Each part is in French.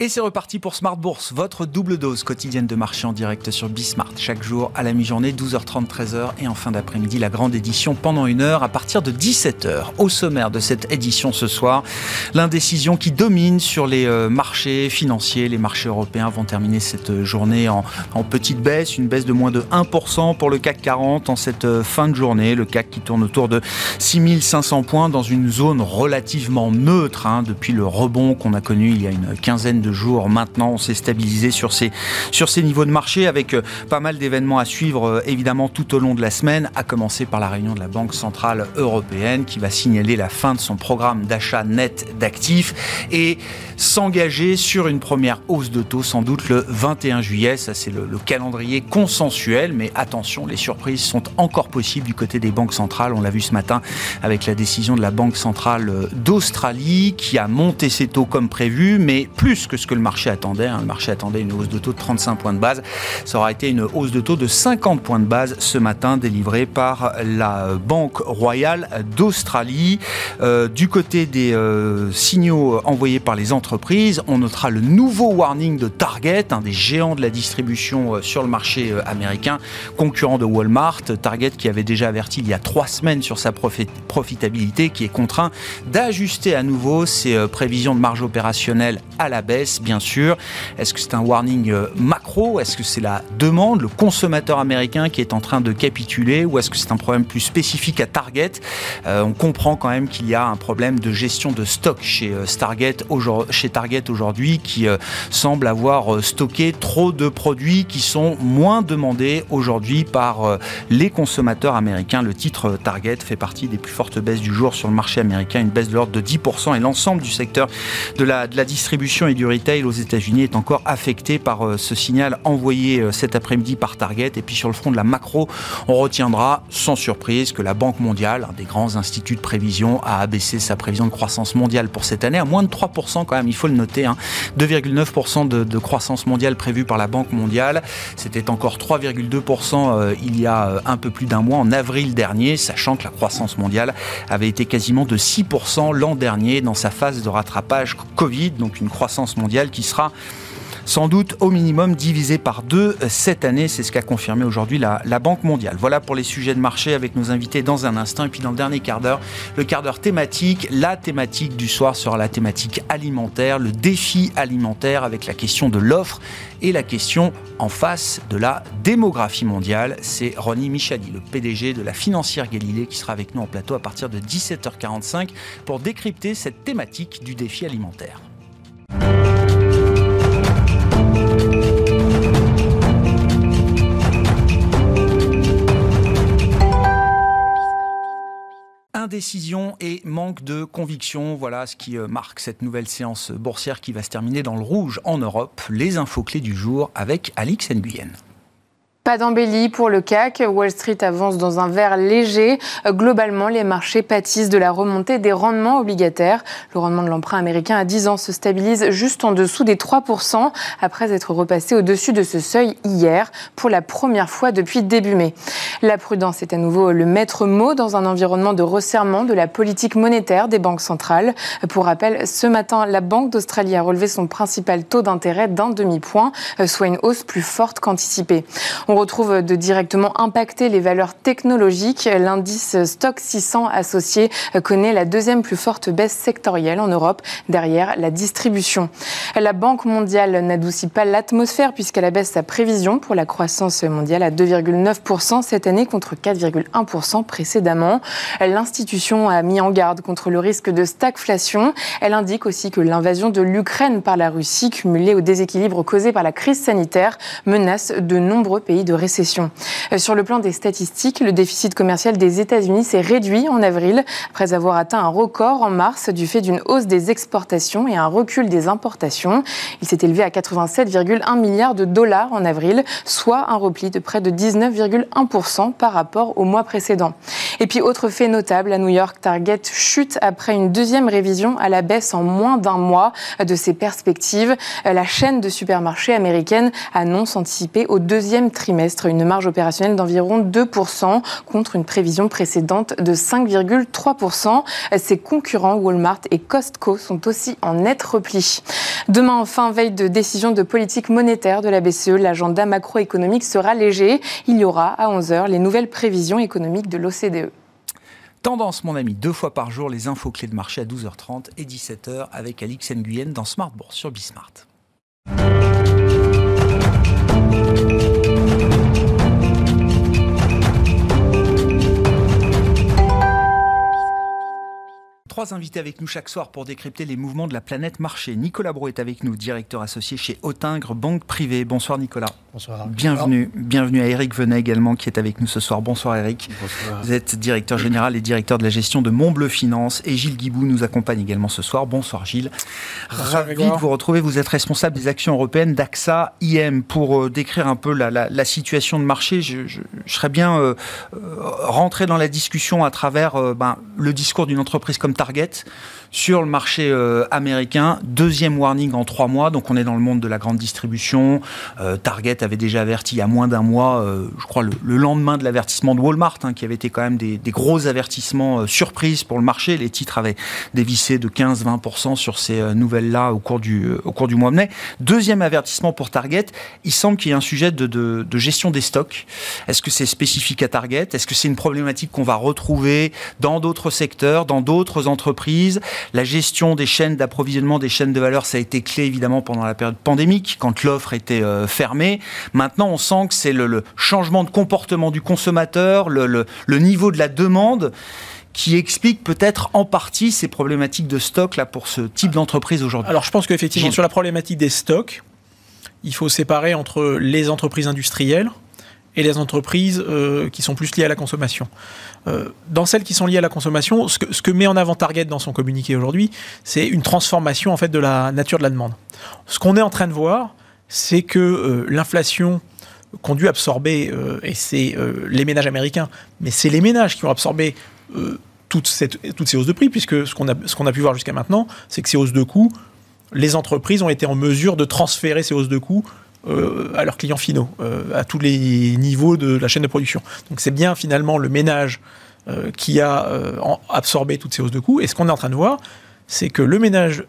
Et c'est reparti pour Smart Bourse, votre double dose quotidienne de marché en direct sur Bismart. Chaque jour à la mi-journée, 12h30, 13h et en fin d'après-midi, la grande édition pendant une heure à partir de 17h. Au sommaire de cette édition ce soir, l'indécision qui domine sur les euh, marchés financiers. Les marchés européens vont terminer cette journée en, en petite baisse, une baisse de moins de 1% pour le CAC 40 en cette euh, fin de journée. Le CAC qui tourne autour de 6500 points dans une zone relativement neutre hein, depuis le rebond qu'on a connu il y a une quinzaine de jours maintenant. On s'est stabilisé sur ces, sur ces niveaux de marché avec euh, pas mal d'événements à suivre euh, évidemment tout au long de la semaine, à commencer par la réunion de la Banque Centrale Européenne qui va signaler la fin de son programme d'achat net d'actifs et s'engager sur une première hausse de taux sans doute le 21 juillet. Ça c'est le, le calendrier consensuel, mais attention, les surprises sont encore possibles du côté des banques centrales. On l'a vu ce matin avec la décision de la Banque centrale euh, d'Australie qui a monté ses taux comme prévu, mais plus que ce que le marché attendait. Hein. Le marché attendait une hausse de taux de 35 points de base. Ça aura été une hausse de taux de 50 points de base ce matin, délivrée par la Banque royale d'Australie. Euh, du côté des euh, signaux envoyés par les entreprises, on notera le nouveau warning de Target, un des géants de la distribution euh, sur le marché américain, concurrent de Walmart. Target qui avait déjà averti il y a trois semaines sur sa profitabilité, qui est contraint d'ajuster à nouveau ses prévisions de marge opérationnelle à la baisse bien sûr. Est-ce que c'est un warning euh, macro? Est-ce que c'est la demande, le consommateur américain qui est en train de capituler? Ou est-ce que c'est un problème plus spécifique à Target? Euh, On comprend quand même qu'il y a un problème de gestion de stock chez, euh, Target, aujourd'hui qui semble avoir stocké trop de produits qui sont moins demandés aujourd'hui par les consommateurs américains. Le titre Target fait partie des plus fortes baisses du jour sur le marché américain, une baisse de l'ordre de 10% et l'ensemble du secteur de la, distribution et du aux États-Unis est encore affecté par euh, ce signal envoyé euh, cet après-midi par Target. Et puis sur le front de la macro, on retiendra sans surprise que la Banque mondiale, un des grands instituts de prévision, a abaissé sa prévision de croissance mondiale pour cette année à moins de 3% quand même, il faut le noter. 2,9% hein. de, de, croissance mondiale prévue par la Banque mondiale. C'était encore 3,2% euh, il y a un peu plus d'un mois, en avril dernier, sachant que la croissance mondiale avait été quasiment de 6% l'an dernier dans sa phase de rattrapage Covid, donc une croissance mondiale qui sera sans doute au minimum divisé par deux cette année. C'est ce qu'a confirmé aujourd'hui la, Banque mondiale. Voilà pour les sujets de marché avec nos invités dans un instant. Et puis dans le dernier quart d'heure, le quart d'heure thématique. La thématique du soir sera la thématique alimentaire, le défi alimentaire avec la question de l'offre et la question en face de la démographie mondiale. C'est Ronnie Michali, le PDG de la financière Galilée, qui sera avec nous en plateau à partir de 17h45 pour décrypter cette thématique du défi alimentaire. Indécision et manque de conviction. Voilà ce qui euh, marque cette nouvelle séance boursière qui va se terminer dans le rouge en Europe. Les infos clés du jour avec Alix Nguyen. Pas d'embellie pour le CAC. Wall Street avance dans un vert léger. Globalement, les marchés pâtissent de la remontée des rendements obligataires. Le rendement de l'emprunt américain à 10 ans se stabilise juste en dessous des 3% après être repassé au-dessus de ce seuil hier pour la première fois depuis début mai. La prudence est à nouveau le maître mot dans un environnement de resserrement de la politique monétaire des banques centrales. Pour rappel, ce matin, la Banque d'Australie a relevé son principal taux d'intérêt d'un demi-point, soit une hausse plus forte qu'anticipée. Retrouve de directement impacter les valeurs technologiques. L'indice Stock 600 associé connaît la deuxième plus forte baisse sectorielle en Europe, derrière la distribution. La Banque mondiale n'adoucit pas l'atmosphère puisqu'elle abaisse sa prévision pour la croissance mondiale à 2,9% cette année contre 4,1% précédemment. L'institution a mis en garde contre le risque de stagflation. Elle indique aussi que l'invasion de l'Ukraine par la Russie, cumulée au déséquilibre causé par la crise sanitaire, menace de nombreux pays de récession. Euh, sur le plan des statistiques, le déficit commercial des États-Unis s'est réduit en avril après avoir atteint un record en mars du fait d'une hausse des exportations et un recul des importations. Il s'est élevé à 87,1 milliards de dollars en avril, soit un repli de près de 19,1% par rapport au mois précédent. Et puis, autre fait notable, à New York, Target chute après une deuxième révision à la baisse en moins d'un mois de ses perspectives. La chaîne de supermarchés américaine annonce anticiper au deuxième trimestre une marge opérationnelle d'environ 2% contre une prévision précédente de 5,3%. Ses concurrents Walmart et Costco sont aussi en net repli. Demain, enfin, veille de décision de politique monétaire de la BCE, l'agenda macroéconomique sera léger. Il y aura à 11h les nouvelles prévisions économiques de l'OCDE. Tendance, mon ami, deux fois par jour, les infos clés de marché à 12h30 et 17h avec Alix Nguyen dans Smart Bourse sur Bismart. Trois invités avec nous chaque soir pour décrypter les mouvements de la planète marché. Nicolas Bro est avec nous, directeur associé chez Autingre Banque Privée. Bonsoir Nicolas. Bonsoir. Bienvenue. Bienvenue à Eric Venet également qui est avec nous ce soir. Bonsoir Eric. Bonsoir. Vous êtes directeur général et directeur de la gestion de Montbleu Finance et Gilles Guibou nous accompagne également ce soir. Bonsoir Gilles. Bonsoir, Ravi de vous retrouver. Vous êtes responsable des actions européennes d'AXA IM. Pour euh, décrire un peu la, la, la, situation de marché, je, je, je serais bien euh, rentré dans la discussion à travers euh, ben, le discours d'une entreprise comme Target target sur le marché euh, américain. Deuxième warning en trois mois, donc on est dans le monde de la grande distribution. Euh, Target avait déjà averti il y a moins d'un mois, euh, je crois le, le lendemain de l'avertissement de Walmart, hein, qui avait été quand même des, des gros avertissements surprises pour le marché. Les titres avaient dévissé de 15-20% sur ces nouvelles-là au cours du au cours du mois de mai. Deuxième avertissement pour Target, il semble qu'il y ait un sujet de, de, de gestion des stocks. Est-ce que c'est spécifique à Target? Est-ce que c'est une problématique qu'on va retrouver dans d'autres secteurs, dans d'autres entreprises? La gestion des chaînes d'approvisionnement, des chaînes de valeur, ça a été clé évidemment pendant la période pandémique, quand l'offre était euh, fermée. Maintenant, on sent que c'est le, le, changement de comportement du consommateur, le, le, le niveau de la demande qui explique peut-être en partie ces problématiques de stock là pour ce type d'entreprise aujourd'hui. Alors je pense qu'effectivement sur la problématique des stocks, il faut séparer entre les entreprises industrielles et les entreprises euh, qui sont plus liées à la consommation. Euh, dans celles qui sont liées à la consommation, ce que, ce que met en avant Target dans son communiqué aujourd'hui, c'est une transformation en fait de la nature de la demande. Ce qu'on est en train de voir, c'est que euh, l'inflation qu'ont dû absorber, et c'est les ménages américains, mais c'est les ménages qui ont absorbé toute cette, toutes ces hausses de prix, puisque ce qu'on a, qu'on a pu voir jusqu'à maintenant, c'est que ces hausses de coûts, les entreprises ont été en mesure de transférer ces hausses de coûts euh, à leurs clients finaux, euh, à tous les niveaux de la chaîne de production. Donc c'est bien finalement le ménage euh, qui a absorbé toutes ces hausses de coûts. Et ce qu'on est en train de voir, c'est que le ménage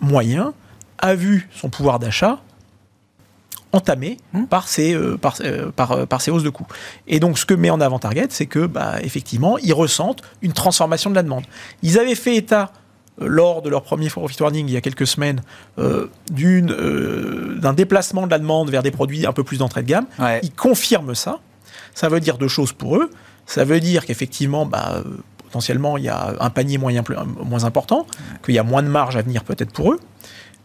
moyen a vu son pouvoir d'achat entamé mmh. par, ces, par, par, par, ces hausses de coûts. Et donc, ce que met en avant Target, c'est que, bah, effectivement, ils ressentent une transformation de la demande. Ils avaient fait état lors de leur premier profit warning il y a quelques semaines euh, euh, d'un déplacement de la demande vers des produits un peu plus d'entrée de gamme. Ouais. Ils confirment ça. Ça veut dire deux choses pour eux. Ça veut dire qu'effectivement, bah, potentiellement, il y a un panier moyen plus, moins important, qu'il y a moins de marge à venir peut-être pour eux,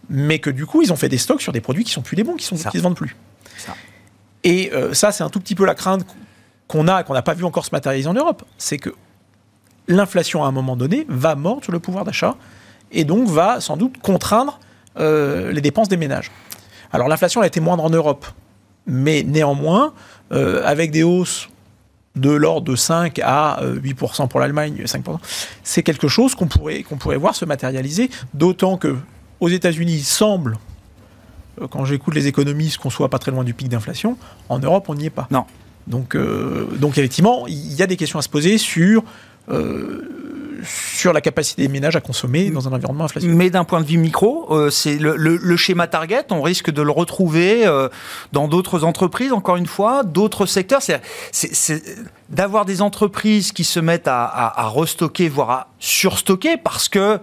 mais que du coup, ils ont fait des stocks sur des produits qui sont plus les bons, qui sont qui se vendent plus. Ça. Et euh, ça, c'est un tout petit peu la crainte qu'on a, qu'on n'a pas vu encore se matérialiser en Europe. C'est que l'inflation à un moment donné va mordre sur le pouvoir d'achat et donc va sans doute contraindre euh, les dépenses des ménages. Alors l'inflation a été moindre en Europe, mais néanmoins, euh, avec des hausses de l'ordre de 5 à 8% pour l'Allemagne, 5%, c'est quelque chose qu'on pourrait, qu'on pourrait voir se matérialiser, d'autant que aux États-Unis, il semble, euh, quand j'écoute les économistes, qu'on soit pas très loin du pic d'inflation. En Europe, on n'y est pas. Non. Donc, euh, donc effectivement, il y a des questions à se poser sur euh, sur la capacité des ménages à consommer dans un environnement inflationniste. Mais d'un point de vue micro, euh, c'est le, schéma Target, on risque de le retrouver euh, dans d'autres entreprises, encore une fois, d'autres secteurs. C'est d'avoir des entreprises qui se mettent à restocker, voire à surstocker, parce que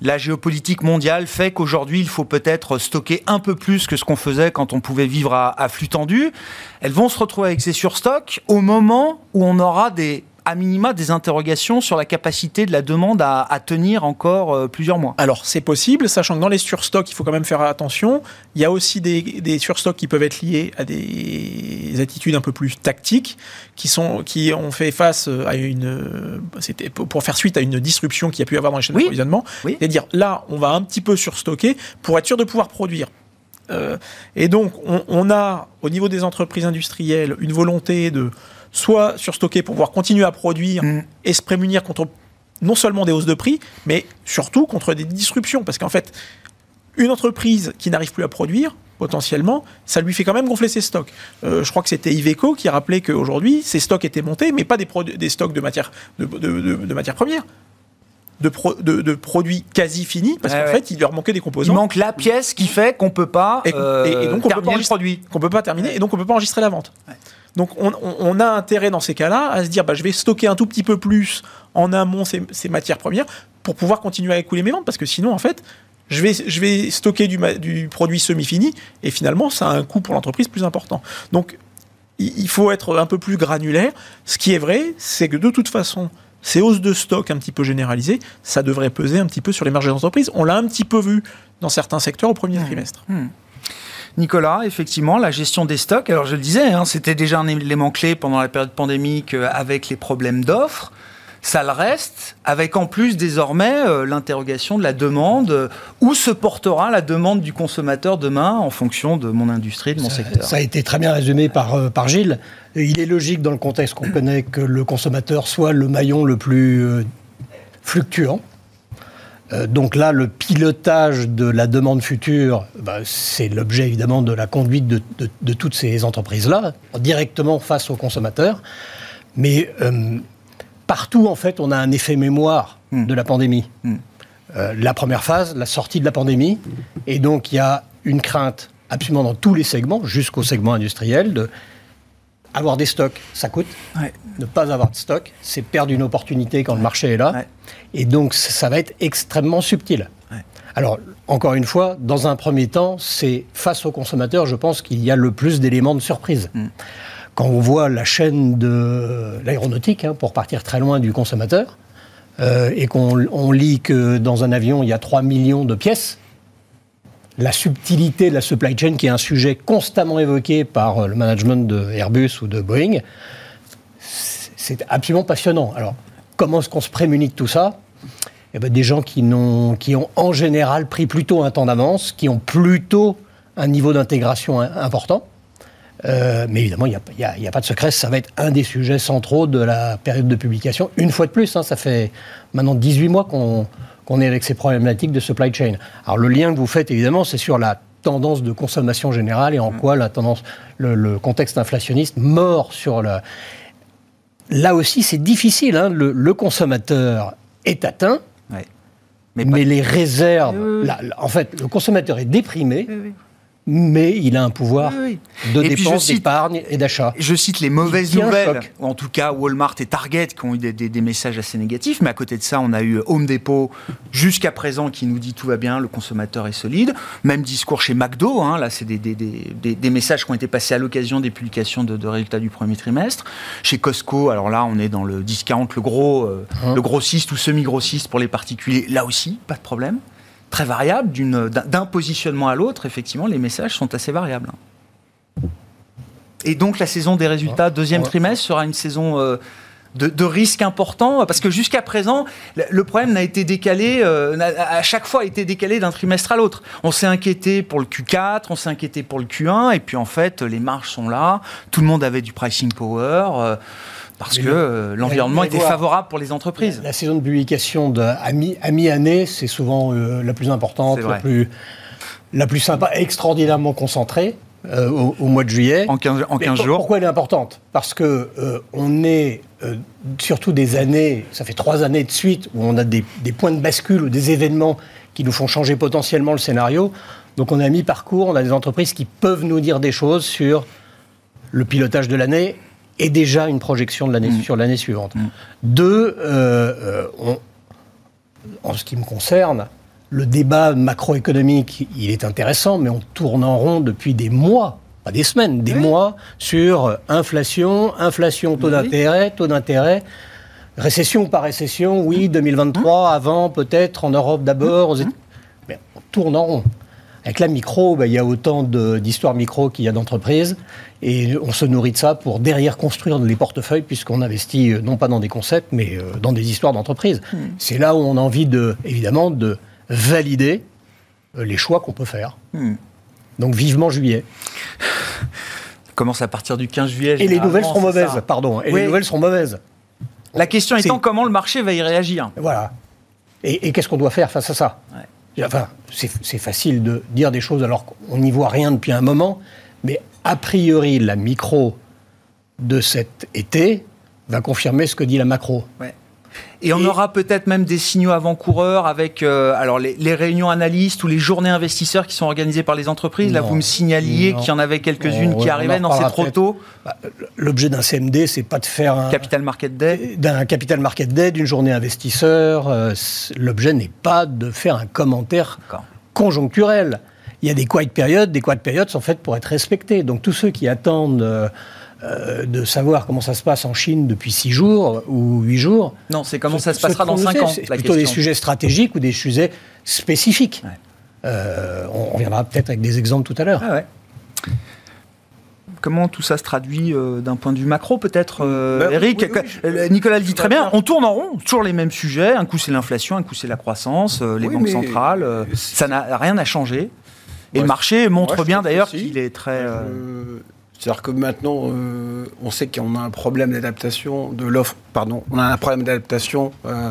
la géopolitique mondiale fait qu'aujourd'hui, il faut peut-être stocker un peu plus que ce qu'on faisait quand on pouvait vivre à, à flux tendu. Elles vont se retrouver avec ces surstocks au moment où on aura des à minima des interrogations sur la capacité de la demande à, à tenir encore euh, plusieurs mois. Alors c'est possible, sachant que dans les surstocks, il faut quand même faire attention. Il y a aussi des, des surstocks qui peuvent être liés à des attitudes un peu plus tactiques, qui, sont, qui ont fait face à une... C'était pour faire suite à une disruption qu'il y a pu avoir dans les chaînes oui. d'approvisionnement. Oui. C'est-à-dire là, on va un petit peu surstocker pour être sûr de pouvoir produire. Euh, et donc, on, on, a, au niveau des entreprises industrielles, une volonté de soit surstocker pour pouvoir continuer à produire mm. et se prémunir contre non seulement des hausses de prix, mais surtout contre des disruptions. Parce qu'en fait, une entreprise qui n'arrive plus à produire, potentiellement, ça lui fait quand même gonfler ses stocks. Euh, je crois que c'était Iveco qui rappelait qu'aujourd'hui, ses stocks étaient montés, mais pas des, des stocks de matières de, de, matières premières. De, de, produits quasi finis parce qu'en fait il leur manquait des composants. Il manque la pièce qui fait qu'on peut pas et, euh, donc on peut pas le produit, qu'on peut pas terminer et donc on peut pas enregistrer la vente. Donc on, a intérêt dans ces cas-là à se dire bah, je vais stocker un tout petit peu plus en amont ces, ces, matières premières pour pouvoir continuer à écouler mes ventes parce que sinon en fait je vais, je vais stocker du, du produit semi-fini, et finalement, ça a un coût pour l'entreprise plus important. Donc, il faut être un peu plus granulaire. Ce qui est vrai, c'est que de toute façon, ces hausses de stock un petit peu généralisées, ça devrait peser un petit peu sur les marges des entreprises. On l'a un petit peu vu dans certains secteurs au premier mmh. trimestre. Mmh. Nicolas, effectivement, la gestion des stocks, alors je le disais, hein, c'était déjà un élément clé pendant la période pandémique euh, avec les problèmes d'offres ça le reste, avec en plus désormais euh, l'interrogation de la demande. Euh, où se portera la demande du consommateur demain en fonction de mon industrie, de mon secteur Ça a été très bien résumé par, euh, par Gilles. Il est logique dans le contexte qu'on connaît que le consommateur soit le maillon le plus fluctuant. Donc là, le pilotage de la demande future, bah, c'est l'objet évidemment de la conduite de, de, toutes ces entreprises-là, directement face au consommateur. Mais partout, en fait, on a un effet mémoire hmm. de la pandémie. Hmm. Euh, la première phase, la sortie de la pandémie, et donc il y a une crainte absolument dans tous les segments, jusqu'au segment industriel, de avoir des stocks, ça coûte. Ne pas avoir de stock, c'est perdre une opportunité quand le marché est là. Et donc, ça va être extrêmement subtil. Alors, encore une fois, dans un premier temps, c'est face au consommateur, je pense qu'il y a le plus d'éléments de surprise. Hmm quand on voit la chaîne de l'aéronautique, hein, pour partir très loin du consommateur, euh, et qu'on lit que dans un avion, il y a 3 millions de pièces, la subtilité de la supply chain, qui est un sujet constamment évoqué par le management de Airbus ou de Boeing, c'est absolument passionnant. Alors, comment est-ce qu'on se prémunit de tout ça? Eh ben, Des gens qui, ont, qui ont en général pris plutôt un temps d'avance, qui ont plutôt un niveau d'intégration important, euh, mais évidemment, il n'y a, pas de secret, ça va être un des sujets centraux de la période de publication. Une fois de plus, hein, ça fait maintenant 18 mois qu'on est avec ces problématiques de supply chain. Alors le lien que vous faites, évidemment, c'est sur la tendance de consommation générale et en mm. quoi la tendance, le, contexte inflationniste mord sur le... Là aussi, c'est difficile. Hein. le, consommateur est atteint, mais, les réserves... en fait, le consommateur est déprimé mais il a un pouvoir de dépense, d'épargne et d'achat. Je cite les mauvaises nouvelles, ou en tout cas Walmart et Target qui ont eu des, messages assez négatifs, mais à côté de ça, on a eu Home Depot jusqu'à présent qui nous dit tout va bien, le consommateur est solide. Même discours chez McDo, hein, là c'est des, messages qui ont été passés à l'occasion des publications de, résultats du premier trimestre. Chez Costco, alors là on est dans le discount, le gros, euh, hein. le grossiste ou semi-grossiste pour les particuliers, là aussi, pas de problème très variable, d'un positionnement à l'autre, effectivement, les messages sont assez variables. Et donc la saison des résultats, deuxième trimestre, sera une saison euh, de, de, risque important, parce que jusqu'à présent, le problème n'a été décalé, euh, à chaque fois a été décalé d'un trimestre à l'autre. On s'est inquiété pour le Q4, on s'est inquiété pour le Q1, et puis en fait, les marges sont là, tout le monde avait du pricing power. Euh, parce que euh, l'environnement était favorable pour les entreprises. La, saison de publication de, à mi-année, c'est souvent euh, la plus importante, la plus, la plus sympa, extraordinairement concentrée. Euh, au, mois de juillet. En 15, en 15 jours. Pourquoi elle est importante? Parce que on est surtout des années, ça fait trois années de suite, où on a des, des, points de bascule ou des événements qui nous font changer potentiellement le scénario. Donc on a mis parcours, on a des entreprises qui peuvent nous dire des choses sur le pilotage de l'année et déjà une projection de l'année mm. sur l'année suivante. Mm. Deux, euh, euh, en ce qui me concerne, le débat macroéconomique, il est intéressant, mais on tourne en rond depuis des mois, pas des semaines, des mois, sur inflation, inflation, taux d'intérêt, taux d'intérêt. Récession ou pas récession, oui, 2023, mm. avant peut-être, en Europe d'abord, mais on tourne en rond. Avec la micro, bah, il y a autant d'histoires micro qu'il y a d'entreprises. Et on se nourrit de ça pour derrière construire les portefeuilles, puisqu'on investit euh, non pas dans des concepts, mais euh, dans des histoires d'entreprise. Hmm. C'est là où on a envie, de, évidemment, de valider euh, les choix qu'on peut faire. Hmm. Donc vivement juillet. Commence à partir du 15 juillet. Et les nouvelles seront mauvaises, ça. pardon. Et Oui. les nouvelles seront mauvaises. La question étant comment le marché va y réagir. Voilà. Et, et qu'est-ce qu'on doit faire face à ça? Enfin, c'est facile de dire des choses alors qu'on n'y voit rien depuis un moment, mais a priori, la micro de cet été va confirmer ce que dit la macro. Et on Et- aura peut-être même des signaux avant-coureurs avec euh, alors les, les réunions analystes ou les journées investisseurs qui sont organisées par les entreprises. Là, vous me signaliez qu'il y en avait quelques-unes qui arrivaient. Non, c'est trop tôt. Bah, L'objet d'un CMD, c'est pas de faire un, Capital Market Day. d'un capital market day, d'une journée investisseur. euh, L'objet n'est pas de faire un commentaire conjoncturel. Il y a des quiet periods, des quiet periods sont faites pour être respectées. Donc tous ceux qui attendent euh, euh, de savoir comment ça se passe en Chine depuis six jours ou huit jours. Non, c'est comment ce- ça se passera dans qu'on 5 sait, ans. C'est plutôt des sujets stratégiques ou des sujets spécifiques. Ouais. Euh, on reviendra peut-être avec des exemples tout à l'heure. Ah ouais. Comment tout ça se traduit euh, d'un point de vue macro, peut-être, euh, Ben, Eric? oui, oui, Nicolas le dit très bien. On tourne en rond, toujours les mêmes sujets. Un coup c'est l'inflation, un coup c'est la croissance, les banques centrales. ça n'a rien à changer. Et le marché montre bien d'ailleurs qu'il est très. C'est-à-dire que maintenant, euh, on sait qu'on a un problème d'adaptation de l'offre. Pardon, on a un problème d'adaptation euh,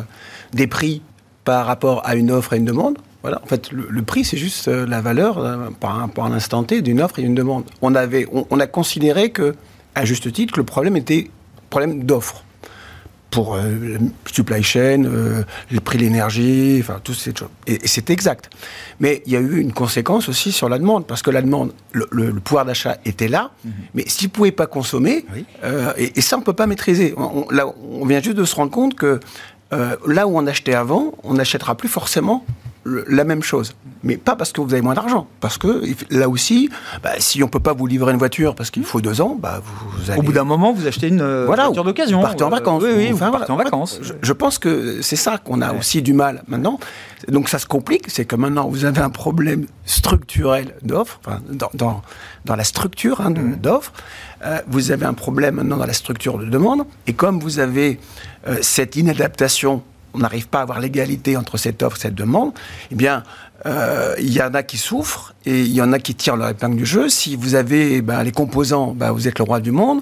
des prix par rapport à une offre et une demande. Voilà. En fait, le, prix, c'est juste euh, la valeur euh, par rapport à T d'une offre et d'une demande. On avait, on, a considéré que, à juste titre, le problème était problème d'offre pour euh, supply chain, euh, le prix de l'énergie, enfin toutes ces choses. Et, et c'est exact. Mais il y a eu une conséquence aussi sur la demande, parce que la demande, le, le- le pouvoir d'achat était là, mais s'ils ne pouvaient pas consommer, Oui. euh, et, et ça on ne peut pas maîtriser. On, on- là, on vient juste de se rendre compte que euh, là où on achetait avant, on n'achètera plus forcément la même chose. Mais pas parce que vous avez moins d'argent, parce que là aussi, bah, si on ne peut pas vous livrer une voiture parce qu'il faut deux ans, bah, vous, allez... Au bout d'un moment, vous achetez une euh, Voilà, voiture d'occasion. Vous partez en Euh, vacances. Oui, oui, vous partez en vacances. Je, je pense que c'est ça qu'on a aussi du mal maintenant. Donc ça se complique, c'est que maintenant vous avez un problème structurel d'offres, enfin, dans, dans, dans la structure hein, Mhm. d'offres. Euh, vous avez un problème maintenant dans la structure de demande. Et comme vous avez euh, cette inadaptation, on n'arrive pas à avoir l'égalité entre cette offre et cette demande, eh bien, euh, il y en a qui souffrent et il y en a qui tirent leur épingle du jeu. Si vous avez eh ben, les composants, ben, vous êtes le roi du monde.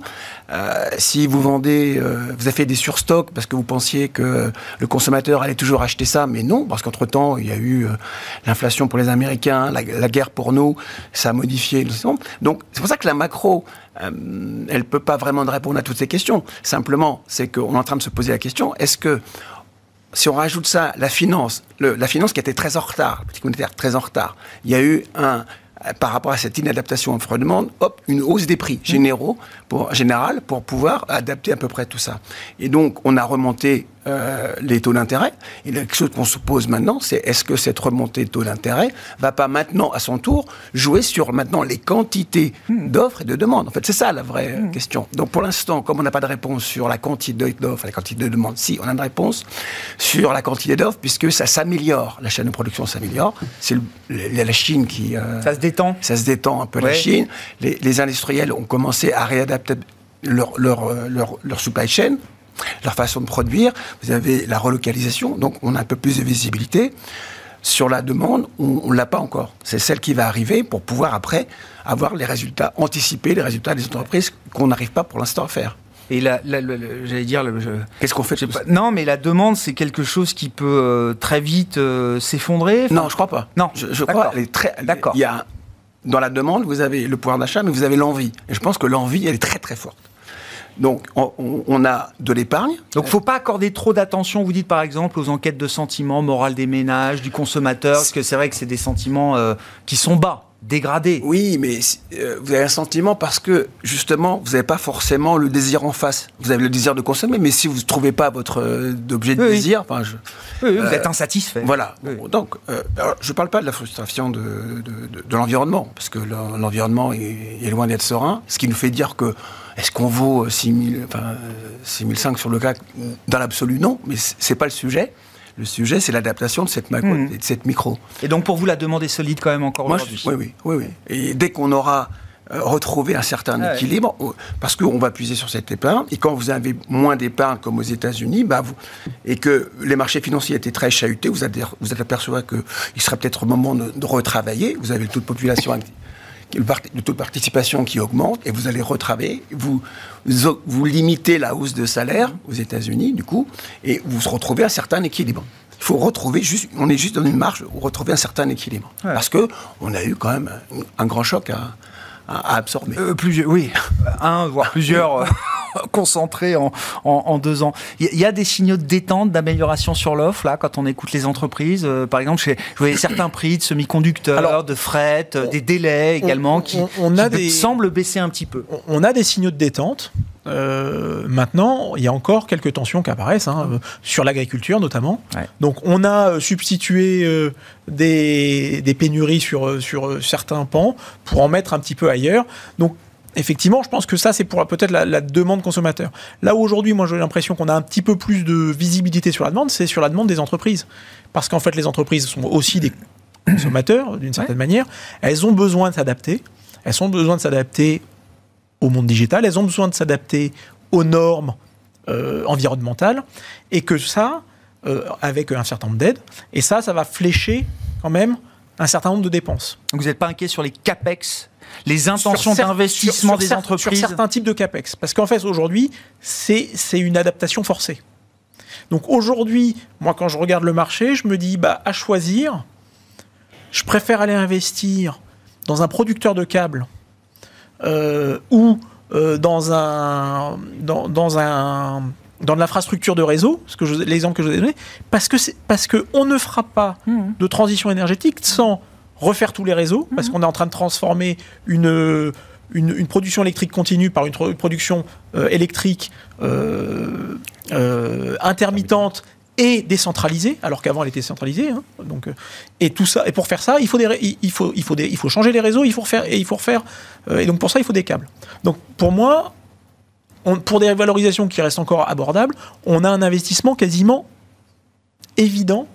Euh, si vous vendez, euh, vous avez fait des surstocks parce que vous pensiez que le consommateur allait toujours acheter ça, mais non, parce qu'entre-temps, il y a eu euh, l'inflation pour les Américains, la, la guerre pour nous, ça a modifié. Donc, c'est pour ça que la macro, euh, elle ne peut pas vraiment répondre à toutes ces questions. Simplement, c'est qu'on est en train de se poser la question, est-ce que si on rajoute ça, la finance, le- la finance qui était très en retard, la politique monétaire très en retard, il y a eu un, par rapport à cette inadaptation offre-demande, hop, une hausse des prix généraux, pour, général, pour pouvoir adapter à peu près tout ça. Et donc, on a remonté euh, les taux d'intérêt. Et la chose qu'on se pose maintenant, c'est est-ce que cette remontée de taux d'intérêt va pas maintenant, à son tour, jouer sur maintenant les quantités d'offres et de demandes? En fait, c'est ça la vraie euh, question. Donc, pour l'instant, comme on n'a pas de réponse sur la quantité d'offres la quantité de demandes, si, on a une réponse sur la quantité d'offres, puisque ça s'améliore. La chaîne de production s'améliore. C'est la Chine qui... euh, Ça se détend. ça se détend un peu la. Chine. Les, les industriels ont commencé à réadapter leur, leur, euh, leur, leur supply chain, leur façon de produire. Vous avez la relocalisation, donc on a un peu plus de visibilité. Sur la demande, on ne l'a pas encore. C'est celle qui va arriver pour pouvoir après avoir les résultats, anticiper les résultats des entreprises qu'on n'arrive pas pour l'instant à faire. Et le- j'allais dire, Qu'est-ce qu'on fait je sais pas- non, mais la demande, c'est quelque chose qui peut euh, très vite euh, s'effondrer? Non, je crois pas. Non, je, crois. elle est très- D'accord. Il y a dans la demande, vous avez le pouvoir d'achat, mais vous avez l'envie. Et je pense que l'envie, elle est très très forte. Donc, on, a de l'épargne. Donc, faut pas accorder trop d'attention. Vous dites par exemple aux enquêtes de sentiments, morale des ménages, du consommateur, parce que c'est vrai que c'est des sentiments euh, qui sont bas, dégradés. Oui, mais euh, vous avez un sentiment parce que justement, vous n'avez pas forcément le désir en face. Vous avez le désir de consommer, mais si vous ne trouvez pas votre euh, objet de Oui, désir, enfin, je- Oui, oui, vous êtes insatisfait. voilà. Donc, alors, je ne parle pas de la frustration de, de- de- de l'environnement, parce que l'en- l'environnement est, est loin d'être serein, ce qui nous fait dire que est-ce qu'on vaut 6000, enfin, euh, 6005 sur le CAC? Dans l'absolu, non, mais c'est pas le sujet. Le sujet, c'est l'adaptation de cette macro et de cette micro. Et donc pour vous, la demande est solide quand même encore aujourd'hui? oui, oui, oui, oui. Et dès qu'on aura euh, retrouvé un certain Ah équilibre, euh, parce qu'on va puiser sur cette épargne, et quand vous avez moins d'épargne comme aux États-Unis, bah vous, et que les marchés financiers étaient très chahutés, vous êtes, vous aperçu qu'il serait peut-être au moment de, de retravailler. Vous avez de population le, taux de participation qui augmente, et vous allez retravailler, vous, vous limitez la hausse de salaire aux États-Unis, du coup, et vous retrouvez un certain équilibre. Il faut retrouver juste, on est juste dans une marge où retrouver un certain équilibre. Parce que on a eu quand même un, grand choc à, à, absorber. Euh, plusieurs, oui, un voire plusieurs. Concentrés en, en, deux ans. Il y, a des signaux de détente, d'amélioration sur l'offre, là, quand on écoute les entreprises. Euh, par exemple, je voyais certains prix de semi-conducteurs, de fret, des délais également, qui, on, a des, semblent baisser un petit peu. On a des signaux de détente. Euh, maintenant, il y a encore quelques tensions qui apparaissent, hein, euh, sur l'agriculture notamment. Donc on a euh, substitué des, des, pénuries sur, sur certains pans pour en mettre un petit peu ailleurs. Donc effectivement, je pense que ça, c'est pour peut-être la, demande consommateur. Là où aujourd'hui, moi, j'ai l'impression qu'on a un petit peu plus de visibilité sur la demande, c'est sur la demande des entreprises. Parce qu'en fait, les entreprises sont aussi des consommateurs, d'une certaine manière. Elles ont besoin de s'adapter. Elles ont besoin de s'adapter au monde digital, elles ont besoin de s'adapter aux normes euh, environnementales, et que ça, euh, avec un certain nombre d'aides, et ça, ça va flécher quand même un certain nombre de dépenses. Vous n'êtes pas inquiet sur les CAPEX les intentions d'investissement des entreprises Sur certains types de CAPEX. Parce qu'en fait, aujourd'hui, c'est une adaptation forcée. Donc aujourd'hui, moi, quand je regarde le marché, je me dis, bah, à choisir, je préfère aller investir dans un producteur de câbles euh, ou euh, dans un dans, dans un dans l'infrastructure de réseau, l'exemple que je vous ai donné, parce que parce que on ne fera pas mmh. de transition énergétique sans refaire tous les réseaux, parce mmh. qu'on est en train de transformer une, une, production électrique continue par une, production euh, électrique intermittente et décentralisée, alors qu'avant elle était centralisée. Hein. donc, euh, et tout ça, et pour faire ça, il faut, des, il, faut, il, faut il faut changer les réseaux, il faut refaire, et il faut refaire, euh, et donc pour ça il faut des câbles. Donc pour moi, on, pour des valorisations qui restent encore abordables, on a un investissement quasiment évident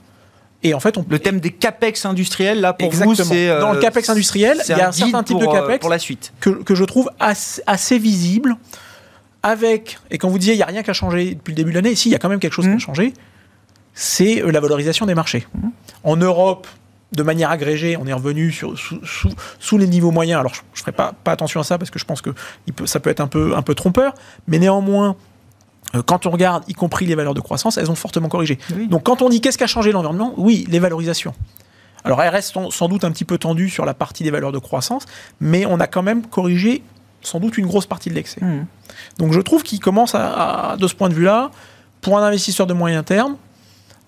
et en fait, on... le thème des capex industriels, là, pour vous, c'est dans le capex industriel, il y a un, certain type de euh, capex pour la suite que, que je trouve assez, assez, visible. Avec et quand vous disiez il y a rien qui a changé depuis le début de l'année, si il y a quand même quelque chose qui a mmh. changé c'est euh, la valorisation des marchés. Mmh. En Europe, de manière agrégée, on est revenu sur, sous, les niveaux moyens. Alors, je ne ferai pas, pas, attention à ça parce que je pense que ça peut être un peu, un peu trompeur, mais néanmoins, euh, quand on regarde, y compris les valeurs de croissance, elles ont fortement corrigé. Donc, quand on dit qu'est-ce qui a changé l'environnement, oui, les valorisations. Alors, elles restent sans doute un petit peu tendues sur la partie des valeurs de croissance, mais on a quand même corrigé sans doute une grosse partie de l'excès. Mmh. Donc, je trouve qu'il commence à, de ce point de vue-là, pour un investisseur de moyen terme,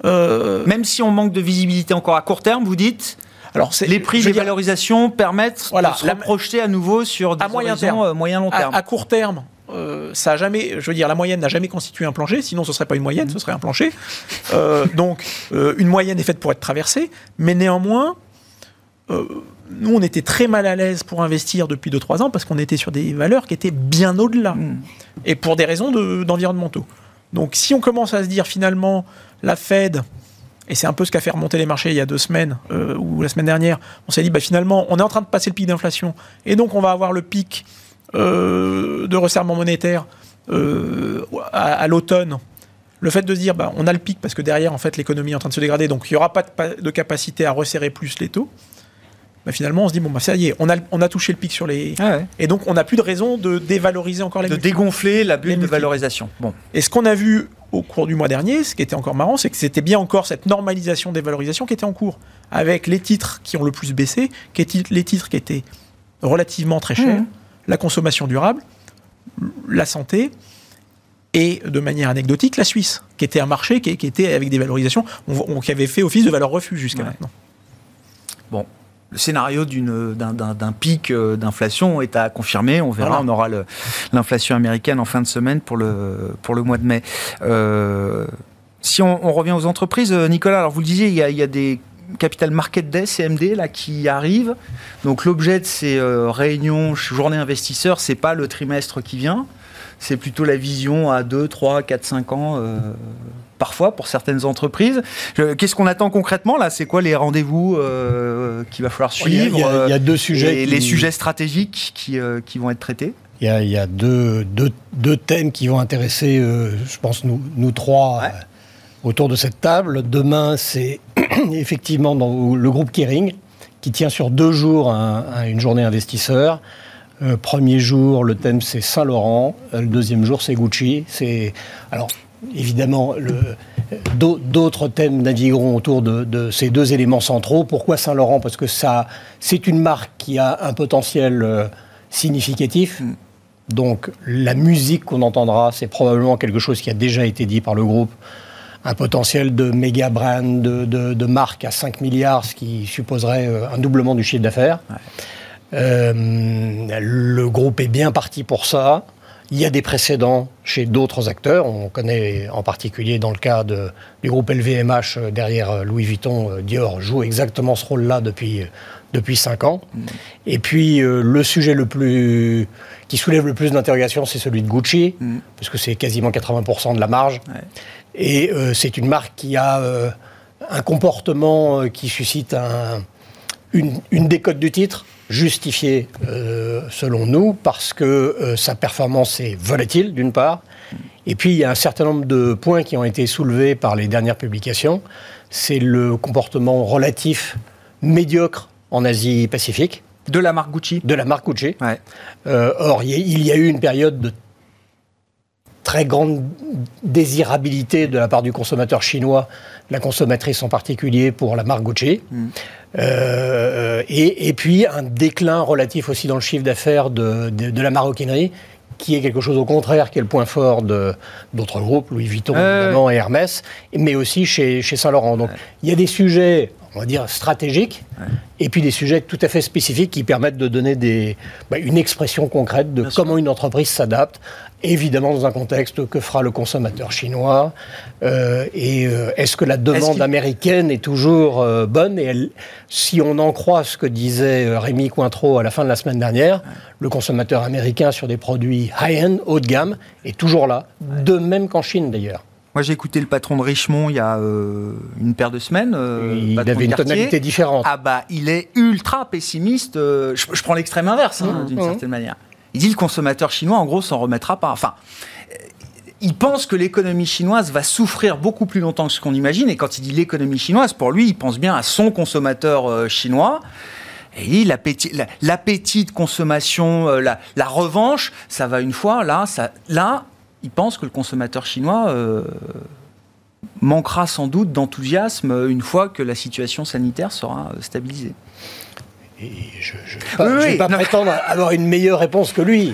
euh, Même si on manque de visibilité encore à court terme, vous dites alors, les prix de valorisation permettent de se projeter à nouveau sur des à moyen terme, euh, moyen long terme. À, court terme, euh, ça a jamais, je veux dire, la moyenne n'a jamais constitué un plancher, sinon ce serait pas une moyenne, ce serait un plancher. donc, une moyenne est faite pour être traversée, mais néanmoins, nous, on était très mal à l'aise pour investir depuis 2-3 ans parce qu'on était sur des valeurs qui étaient bien au-delà, mm. et pour des raisons d'environnementaux. donc, si on commence à se dire finalement, la Fed, et c'est un peu ce qu'a fait remonter les marchés il y a deux semaines euh, ou la semaine dernière, on s'est dit bah, finalement on est en train de passer le pic d'inflation et donc on va avoir le pic euh, de resserrement monétaire euh, à, l'automne. Le fait de se dire bah, on a le pic parce que derrière en fait l'économie est en train de se dégrader donc il n'y aura pas de, capacité à resserrer plus les taux. Bah, finalement, on se dit, bon, bah, ça y est, on a, on a touché le pic sur les. Ah et donc, on n'a plus de raison de dévaloriser encore les De dégonfler la bulle de valorisation. Bon. Et ce qu'on a vu au cours du mois dernier, ce qui était encore marrant, c'est que c'était bien encore cette normalisation des valorisations qui était en cours, avec les titres qui ont le plus baissé, les titres qui étaient relativement très chers, mmh. La consommation durable, la santé, et de manière anecdotique, la Suisse, qui était un marché qui, était avec des valorisations, qui avait fait office de valeur refuge jusqu'à maintenant. Bon, le scénario d'un pic euh, d'inflation est à confirmer. On verra, on aura l'inflation américaine en fin de semaine pour le, pour le mois de mai. Euh, si on, revient aux entreprises, euh, Nicolas, alors vous le disiez, il y a, il y a des Capital Market Day, CMD, là, qui arrivent. Donc l'objet de ces réunions, journée investisseurs, c'est pas le trimestre qui vient, c'est plutôt la vision à 2, 3, 4, 5 ans parfois pour certaines entreprises. Qu'est-ce qu'on attend concrètement là? C'est quoi les rendez-vous euh, qu'il va falloir suivre Il y, a, deux sujets. Et les sujets stratégiques qui, euh, qui vont être traités? Il y a, deux, deux, thèmes qui vont intéresser, euh, je pense, nous, nous trois autour de cette table. Demain, c'est effectivement dans le groupe Kering qui tient sur deux jours une journée investisseur. premier jour, le thème c'est Saint-Laurent. le deuxième jour, c'est Gucci. C'est alors évidemment d'autres thèmes navigueront autour de, ces deux éléments centraux. Pourquoi Saint-Laurent? Parce que ça, c'est une marque qui a un potentiel significatif. Mm. Donc la musique qu'on entendra, c'est probablement quelque chose qui a déjà été dit par le groupe. Un potentiel de méga brand, de, de, marque à 5 milliards, ce qui supposerait euh, un doublement du chiffre d'affaires. Euh, le groupe est bien parti pour ça. Il y a des précédents chez d'autres acteurs. On connaît en particulier dans le cas de, du groupe LVMH euh, derrière Louis Vuitton, Dior joue exactement ce rôle-là depuis, depuis 5 ans. Mm. Et puis le sujet le plus qui soulève le plus d'interrogations, c'est celui de Gucci, mm. parce que c'est quasiment 80% de la marge. Et euh, c'est une marque qui a euh, un comportement euh, qui suscite une, une, décote du titre justifiée, selon nous, parce que sa performance est volatile, d'une part. Et puis, il y a un certain nombre de points qui ont été soulevés par les dernières publications. C'est le comportement relatif médiocre en Asie-Pacifique. De la marque Gucci De la marque Gucci. Euh, or, il y a eu une période de très grande désirabilité de la part du consommateur chinois, la consommatrice en particulier pour la marque Gucci. Mm. Euh, et, puis un déclin relatif aussi dans le chiffre d'affaires de, la maroquinerie, qui est quelque chose au contraire qui est le point fort d'autres groupes, Louis Vuitton et Hermès, mais aussi chez, chez Saint-Laurent. Donc il y a des sujets on va dire, stratégiques, et puis des sujets tout à fait spécifiques qui permettent de donner des, bah, une expression concrète de comment une entreprise s'adapte, évidemment dans un contexte que fera le consommateur chinois, euh, et euh, est-ce que la demande américaine est toujours euh, bonne, et si on en croit ce que disait Rémi Cointreau à la fin de la semaine dernière, le consommateur américain sur des produits high-end, haut de gamme, est toujours là, de même qu'en Chine d'ailleurs. Moi, j'ai écouté le patron de Richemont il y a euh, une paire de semaines. Euh, il avait une tonalité différente. Ah bah, il est ultra pessimiste. Euh, je, prends l'extrême inverse, hein, mmh, d'une mmh. certaine manière. Il dit le consommateur chinois, en gros, s'en remettra pas. Enfin, il pense que l'économie chinoise va souffrir beaucoup plus longtemps que ce qu'on imagine. Et quand il dit l'économie chinoise, pour lui, il pense bien à son consommateur chinois. Et l'appétit de consommation, la, la, revanche, ça va une fois. Là, ça, là il pense que le consommateur chinois euh, manquera sans doute d'enthousiasme une fois que la situation sanitaire sera euh, stabilisée. Et je ne vais pas, prétendre avoir une meilleure réponse que lui.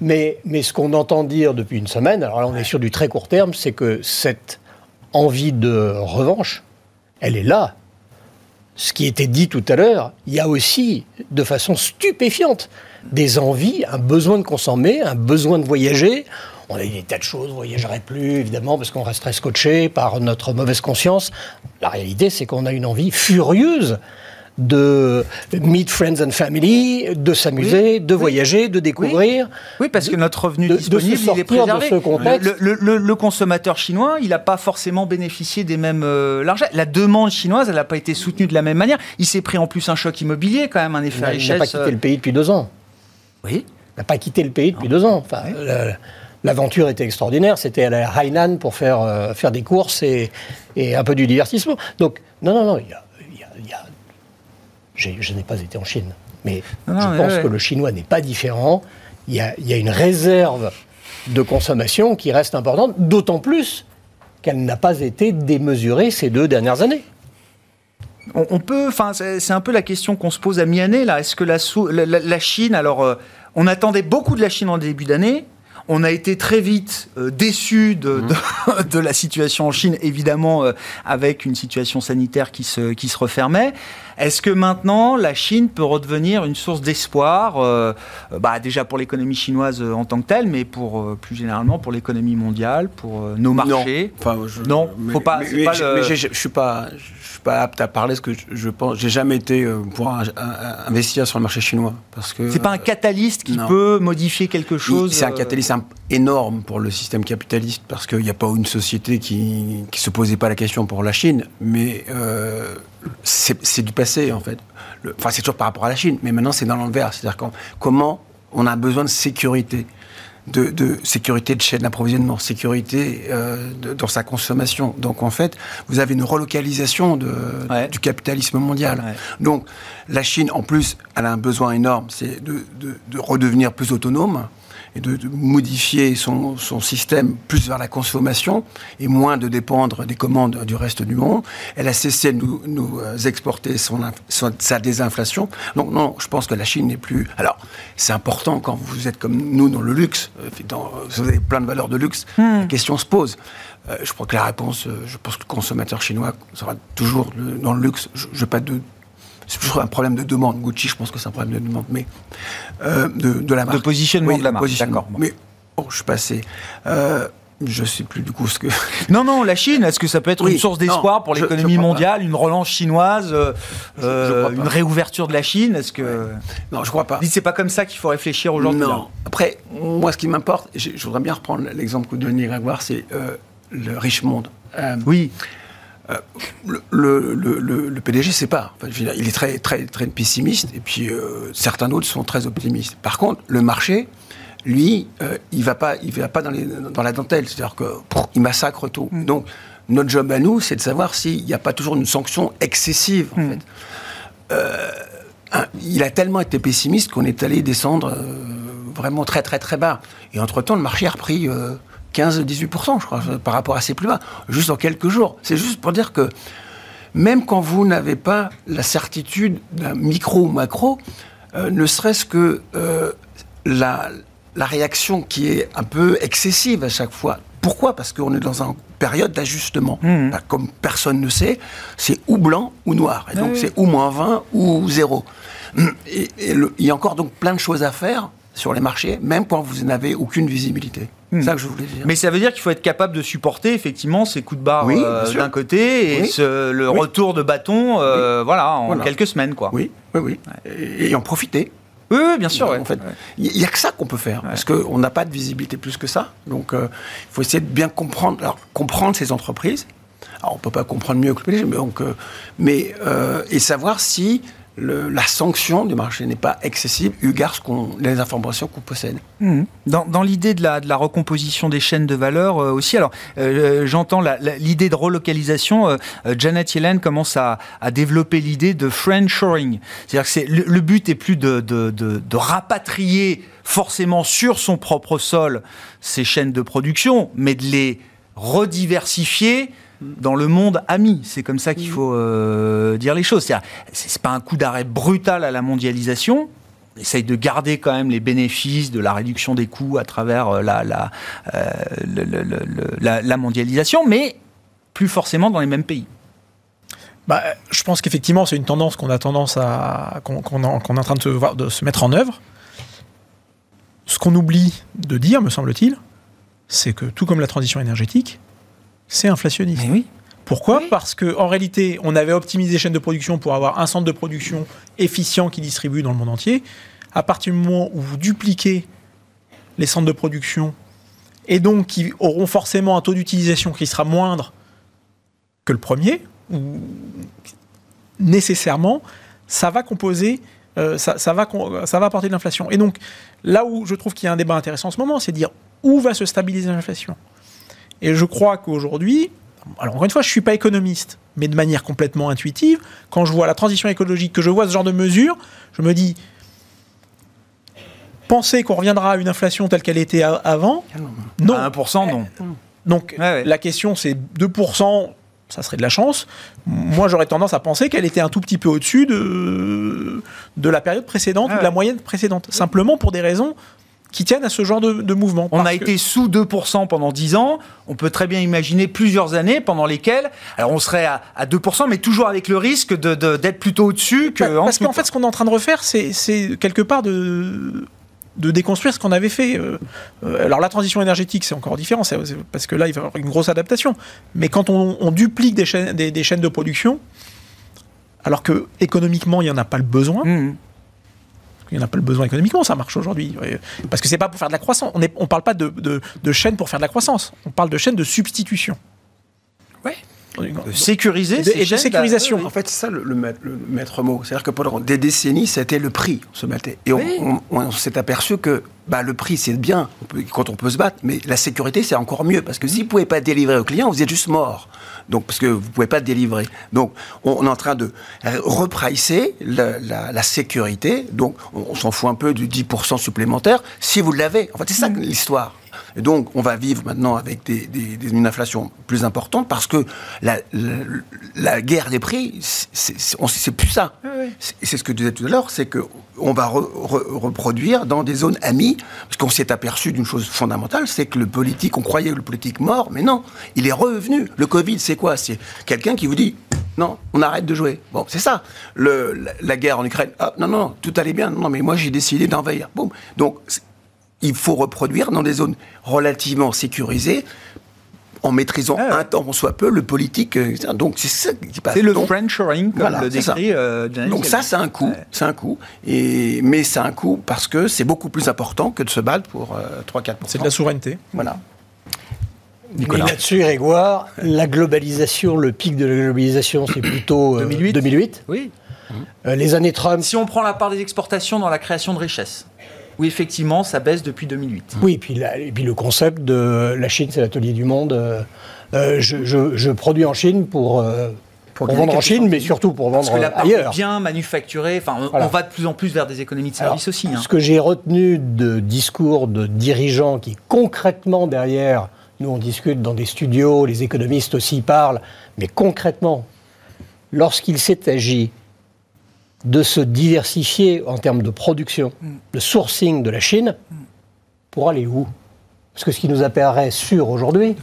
mais, mais ce qu'on entend dire depuis une semaine, alors là on est sur du très court terme, c'est que cette envie de revanche, elle est là. Ce qui était dit tout à l'heure, il y a aussi, de façon stupéfiante, des envies, un besoin de consommer, un besoin de voyager. On a dit des tas de choses, on ne voyagerait plus, évidemment, parce qu'on resterait scotché par notre mauvaise conscience. La réalité, c'est qu'on a une envie furieuse de meet friends and family, de s'amuser, de voyager, de découvrir. Oui, parce que notre revenu disponible, il est préservé. De ce contexte. Le, consommateur chinois, il n'a pas forcément bénéficié des mêmes euh, largesses. La demande chinoise, elle n'a pas été soutenue de la même manière. Il s'est pris en plus un choc immobilier, quand même, un effet richesse. Il n'a pas quitté le pays depuis deux ans. Oui. Il n'a pas quitté le pays depuis deux ans. Enfin, l'aventure était extraordinaire. C'était à la Hainan pour faire, euh, faire des courses et, et, un peu du divertissement. Donc, non, non, non, il y a, je n'ai pas été en Chine. Mais je pense que le chinois n'est pas différent. Il y, a, il y a une réserve de consommation qui reste importante, d'autant plus qu'elle n'a pas été démesurée ces deux dernières années. On, peut, enfin, c'est un peu la question qu'on se pose à mi-année là. Est-ce que la, la, la, Chine, alors, euh, on attendait beaucoup de la Chine en début d'année. On a été très vite euh, déçus de, mmh. de, la situation en Chine, évidemment, euh, avec une situation sanitaire qui se, qui se refermait. Est-ce que maintenant, la Chine peut redevenir une source d'espoir, euh, bah, déjà pour l'économie chinoise en tant que telle, mais pour, plus généralement pour l'économie mondiale, pour nos marchés? Non, enfin, je, non faut pas. je, suis pas pas apte à parler, parce que je, pense, j'ai jamais été euh, pour investir sur le marché chinois, parce que c'est pas un catalyste qui peut modifier quelque chose. C'est un euh, catalyste énorme pour le système capitaliste, parce qu'il n'y a pas une société qui qui se posait pas la question pour la Chine, mais euh, c'est du passé en fait. Enfin, c'est toujours par rapport à la Chine, mais maintenant c'est dans l'envers, c'est-à-dire comment on a besoin de sécurité. de, sécurité de chaîne d'approvisionnement, sécurité euh, dans sa consommation. Donc en fait, vous avez une relocalisation de, du capitalisme mondial. Donc la Chine, en plus, elle a un besoin énorme, c'est de, redevenir plus autonome et de, modifier son, son, système plus vers la consommation et moins de dépendre des commandes du reste du monde. Elle a cessé de nous, nous euh, exporter son, sa désinflation. Donc non, je pense que la Chine n'est plus... Alors, c'est important quand vous êtes comme nous dans le luxe, euh, dans, vous avez plein de valeurs de luxe, hmm. la question se pose. Euh, je crois que la réponse, je pense que le consommateur chinois sera toujours dans le luxe. Je n'ai pas de c'est toujours un problème de demande. Gucci, je pense que c'est un problème de demande, mais euh, de, la marque. De positionnement de la marque. D'accord. Mais oh, je suis passé. Euh, je sais plus du coup ce que. Non, non, la Chine, est-ce que ça peut être une source d'espoir pour l'économie mondiale, une relance chinoise, euh, une réouverture de la Chine Est-ce que. Non, je crois pas. C'est pas comme ça qu'il faut réfléchir aujourd'hui. Non. Après, moi, ce qui m'importe, je, voudrais bien reprendre l'exemple que vous donniez, Grégoire, c'est le riche monde. oui. Euh, le, le, le, PDG, c'est pas. il est très, très, très pessimiste, et puis euh, certains d'autres sont très optimistes. Par contre, le marché, lui, euh, il va pas, il va pas dans, les, dans la dentelle, c'est-à-dire que il massacre tout. Mm. Donc, notre job à nous, c'est de savoir s'il n'y a pas toujours une sanction excessive. En mm. fait. il a tellement été pessimiste qu'on est allé descendre vraiment très très très bas. Et entre-temps, le marché a repris 15-18%, je crois, par rapport à ses plus bas, juste en quelques jours. C'est juste pour dire que même quand vous n'avez pas la certitude d'un micro ou macro, euh, ne serait-ce que euh, la, réaction qui est un peu excessive à chaque fois. Pourquoi? Parce qu'on est dans une période d'ajustement. Mmh. Bah, comme personne ne sait, c'est ou blanc ou noir. Et donc c'est ou moins 20 ou zéro. Et, il y a encore donc plein de choses à faire sur les marchés, même quand vous n'avez aucune visibilité. C'est hmm. ça que je voulais dire. Mais ça veut dire qu'il faut être capable de supporter effectivement ces coups de barre euh, d'un côté et le retour de bâton, euh, voilà, en quelques semaines, quoi. Oui, oui, oui. Et, en profiter. Oui, bien sûr. En fait, il n'y a que ça qu'on peut faire, parce qu'on n'a pas de visibilité plus que ça. Donc, euh, il faut essayer de bien comprendre, alors, comprendre ces entreprises. Alors, on ne peut pas comprendre mieux que le PDG, mais, donc, mais et savoir si la sanction du marché n'est pas excessive, eu égard les informations qu'on possède. Mmh. Dans, l'idée de la, de la, recomposition des chaînes de valeur euh, aussi, alors euh, j'entends l'idée de relocalisation. Euh, Janet Yellen commence à, développer l'idée de friendshoring. C'est-à-dire que le, le, but est plus de, de, de rapatrier forcément sur son propre sol ces chaînes de production, mais de les rediversifier dans le monde ami. C'est comme ça qu'il faut euh, dire les choses. C'est pas un coup d'arrêt brutal à la mondialisation. On essaye de garder quand même les bénéfices de la réduction des coûts à travers euh, la, la, euh, la, mondialisation, mais plus forcément dans les mêmes pays. Bah, je pense qu'effectivement, c'est une tendance qu'on a tendance à qu'on est en train de se, de se mettre en œuvre. Ce qu'on oublie de dire, me semble-t-il, c'est que tout comme la transition énergétique, c'est inflationniste. oui. Pourquoi Parce qu'en réalité, on avait optimisé les chaînes de production pour avoir un centre de production efficient qui distribue dans le monde entier. À partir du moment où vous dupliquez les centres de production et donc qui auront forcément un taux d'utilisation qui sera moindre que le premier, ou nécessairement, ça va composer, euh, ça, va, ça va apporter de l'inflation. Et donc, là où je trouve qu'il y a un débat intéressant en ce moment, c'est de dire où va se stabiliser l'inflation? Et je crois qu'aujourd'hui, alors encore une fois, je ne suis pas économiste, mais de manière complètement intuitive, quand je vois la transition écologique, que je vois ce genre de mesures, je me dis, penser qu'on reviendra à une inflation telle qu'elle était avant, non. À 1%, non. Donc la question c'est 2%, ça serait de la chance. Moi j'aurais tendance à penser qu'elle était un tout petit peu au-dessus de, de la période précédente, de la moyenne précédente. Simplement pour des raisons qui tiennent à ce genre de, mouvement. On a été sous 2% pendant 10 ans. On peut très bien imaginer plusieurs années pendent lesquelles, alors on serait à, 2%, mais toujours avec le risque d'être de, plutôt au-dessus que. Parce qu'en fait, ce qu'on est en train de refaire, c'est quelque part de de déconstruire ce qu'on avait fait. Euh, euh, alors la transition énergétique, c'est encore différent, parce que là, il va y avoir une grosse adaptation. Mais quand on, duplique des chaînes, des, chaînes, de production, alors que économiquement, il n'y en a pas le besoin, mmh il n'y en a pas le besoin économiquement, ça marche aujourd'hui. Parce que c'est pas pour faire de la croissance. On ne parle pas de, de, chaîne pour faire de la croissance. On parle de chaîne de substitution. Ouais. De sécuriser et de, ces et de sécurisation. En fait, c'est ça le, le ma- le maître mot. C'est-à-dire que pendant des décennies, c'était le prix, on se battait. Et on, Oui. on- on s'est aperçu que bah, le prix, c'est bien on peut- quand on peut se battre, mais la sécurité, c'est encore mieux. Parce que si vous ne pouvez pas délivrer au client, vous êtes juste mort. Donc, parce que vous ne pouvez pas délivrer. Donc, on, on est en train de repricer la, la- la sécurité. Donc, on, on s'en fout un peu du 10% supplémentaire, si vous l'avez. En fait, c'est ça Mm. l'histoire. Et donc, on va vivre maintenant avec des, des- des- une inflation plus importante parce que la, la, la guerre des prix, c'est- plus ça. C'est c'est ce que je disais tout à l'heure, c'est que on va re- re- reproduire dans des zones amies, parce qu'on s'est aperçu d'une chose fondamentale, c'est que le politique, on croyait le politique mort, mais non, il est revenu. Le Covid, c'est quoi? C'est quelqu'un qui vous dit non, on arrête de jouer. Bon, c'est ça. Le, la, la guerre en Ukraine, ah, non, non, non, tout allait bien. Non, mais moi j'ai décidé d'envahir. Boum. Donc, il faut reproduire dans des zones relativement sécurisées, en maîtrisant Ah ouais. un temps soit peu le politique. euh. Donc c'est ça qui passe. C'est le Donc, comme Voilà, le ça. euh, donc ça, c'est un coût, Ouais. c'est un coût, et mais c'est un coût parce que c'est beaucoup plus important que de se battre pour euh, 3-4%. C'est de la souveraineté. Voilà. Mais là-dessus, Grégoire, la globalisation, le pic de la globalisation, c'est plutôt euh, 2008. 2008. Oui. Euh, les années Trump, Si on prend la part des exportations dans la création de richesses, oui, effectivement, ça baisse depuis 2008. oui, et puis, la- et puis le concept de la Chine, c'est l'atelier du monde. euh, euh, je, je- je produis en Chine pour, euh, pour, vendre en Chine, mais surtout pour Parce vendre que la part ailleurs. bien manufacturée, enfin, on- Voilà. on va de plus en plus vers des économies de service Alors, aussi. hein. Ce que j'ai retenu de discours de dirigeants qui concrètement derrière, nous on discute dans des studios, les économistes aussi parlent, mais concrètement, lorsqu'il s'est agi de se diversifier en termes de production, de sourcing de la Chine, pour aller où? Parce que ce qui nous apparaît sûr aujourd'hui,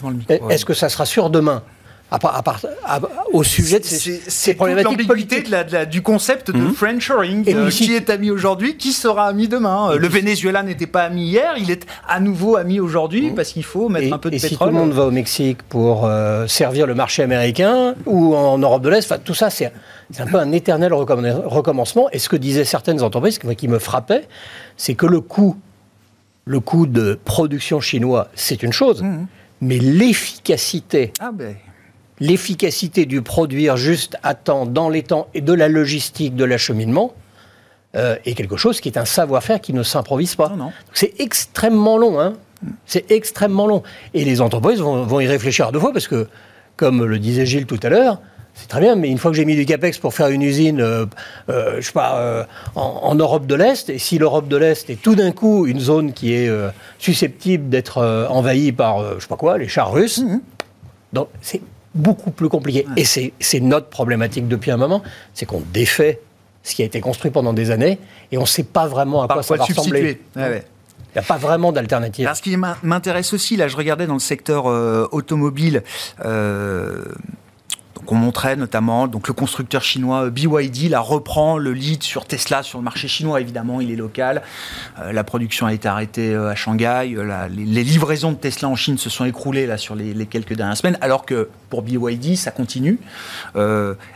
est-ce que ça sera sûr demain? À part- à part- à- au sujet de ces, ces problématiques l'ambiguïté politiques. de la- de la- du concept de Frenchoring. Et euh, puis si- qui est ami aujourd'hui, qui sera ami demain Euh, Le Venezuela n'était pas ami hier, il est à nouveau ami aujourd'hui parce qu'il faut mettre Et, un peu de et si tout pétrole. le monde va au Mexique pour euh, servir le marché américain ou en Europe de l'Est, tout ça, c'est c'est un peu un éternel recomm- recommencement. Et ce que disaient certaines entreprises, qui me frappait, c'est que le coût, le coût de production chinois, c'est une chose, Mhm. mais l'efficacité, Ah ben, l'efficacité du produire juste à temps, dans les temps, et de la logistique, de l'acheminement, euh, est quelque chose qui est un savoir-faire qui ne s'improvise pas. C'est extrêmement long, hein. C'est extrêmement long. Et les entreprises vont, vont y réfléchir à deux fois parce que, comme le disait Gilles tout à l'heure, c'est très bien, mais une fois que j'ai mis du capex pour faire une usine, euh, euh, je sais pas, euh, en, en Europe de l'Est, et si l'Europe de l'Est est tout d'un coup une zone qui est susceptible d'être envahie par, je sais pas quoi, les chars russes, donc c'est beaucoup plus compliqué. Et c'est notre problématique depuis un moment, c'est qu'on défait ce qui a été construit pendant des années et on ne sait pas vraiment à par quoi ça va le ressembler. substituer Ouais, ouais. Il n'y a pas vraiment d'alternative. Alors, ce qui m'in- m'intéresse aussi, là, je regardais dans le secteur euh, automobile. euh, donc on montrait notamment. Donc le constructeur chinois euh, BYD là reprend le lead sur Tesla sur le marché chinois évidemment il est local. Euh, la production a été arrêtée euh, à Shanghai. La- les, livraisons de Tesla en Chine se sont écroulées là sur les, quelques dernières semaines alors que pour BYD ça continue.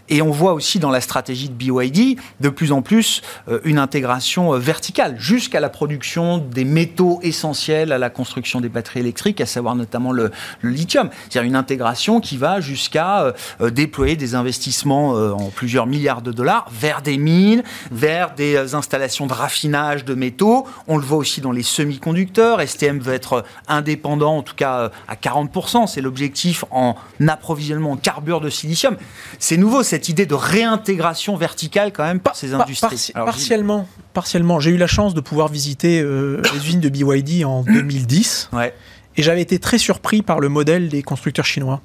Et on voit aussi dans la stratégie de BYD de plus en plus une intégration verticale jusqu'à la production des métaux essentiels à la construction des batteries électriques, à savoir notamment le, le lithium. C'est-à-dire une intégration qui va jusqu'à euh, déployer des investissements euh, en plusieurs milliards de dollars vers des mines, vers des euh, installations de raffinage de métaux. On le voit aussi dans les semi-conducteurs. STM veut être euh, indépendant, en tout cas à 40%. C'est l'objectif en approvisionnement en carbure de silicium. C'est nouveau cette idée de réintégration verticale quand même par ces Par- industries. Alors, partiellement, partiellement. J'ai eu la chance de pouvoir visiter euh, les usines de BYD en 2010. Ouais. Et j'avais été très surpris par le modèle des constructeurs chinois.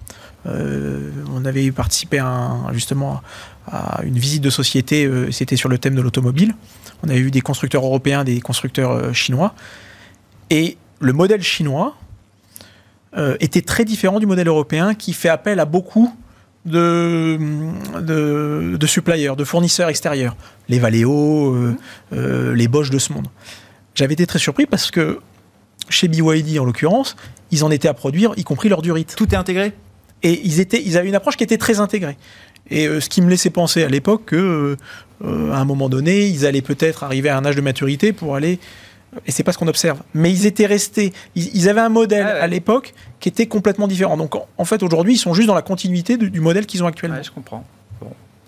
Euh, on avait participé à justement à une visite de société, euh, c'était sur le thème de l'automobile. On avait vu des constructeurs européens, des constructeurs euh, chinois. Et le modèle chinois était très différent du modèle européen qui fait appel à beaucoup de, de, de suppliers, de fournisseurs extérieurs. Les Valeo, les Bosch de ce monde. J'avais été très surpris parce que chez BYD en l'occurrence, ils en étaient à produire, y compris leur durite. Tout est intégré Et ils, étaient, ils avaient une approche qui était très intégrée. Et euh, ce qui me laissait penser à l'époque que, euh, euh, à un moment donné, ils allaient peut-être arriver à un âge de maturité pour aller Et c'est pas ce qu'on observe. Mais ils étaient restés, ils, avaient un modèle à l'époque qui était complètement différent. Donc en, fait, aujourd'hui, ils sont juste dans la continuité du, modèle qu'ils ont actuellement. je comprends.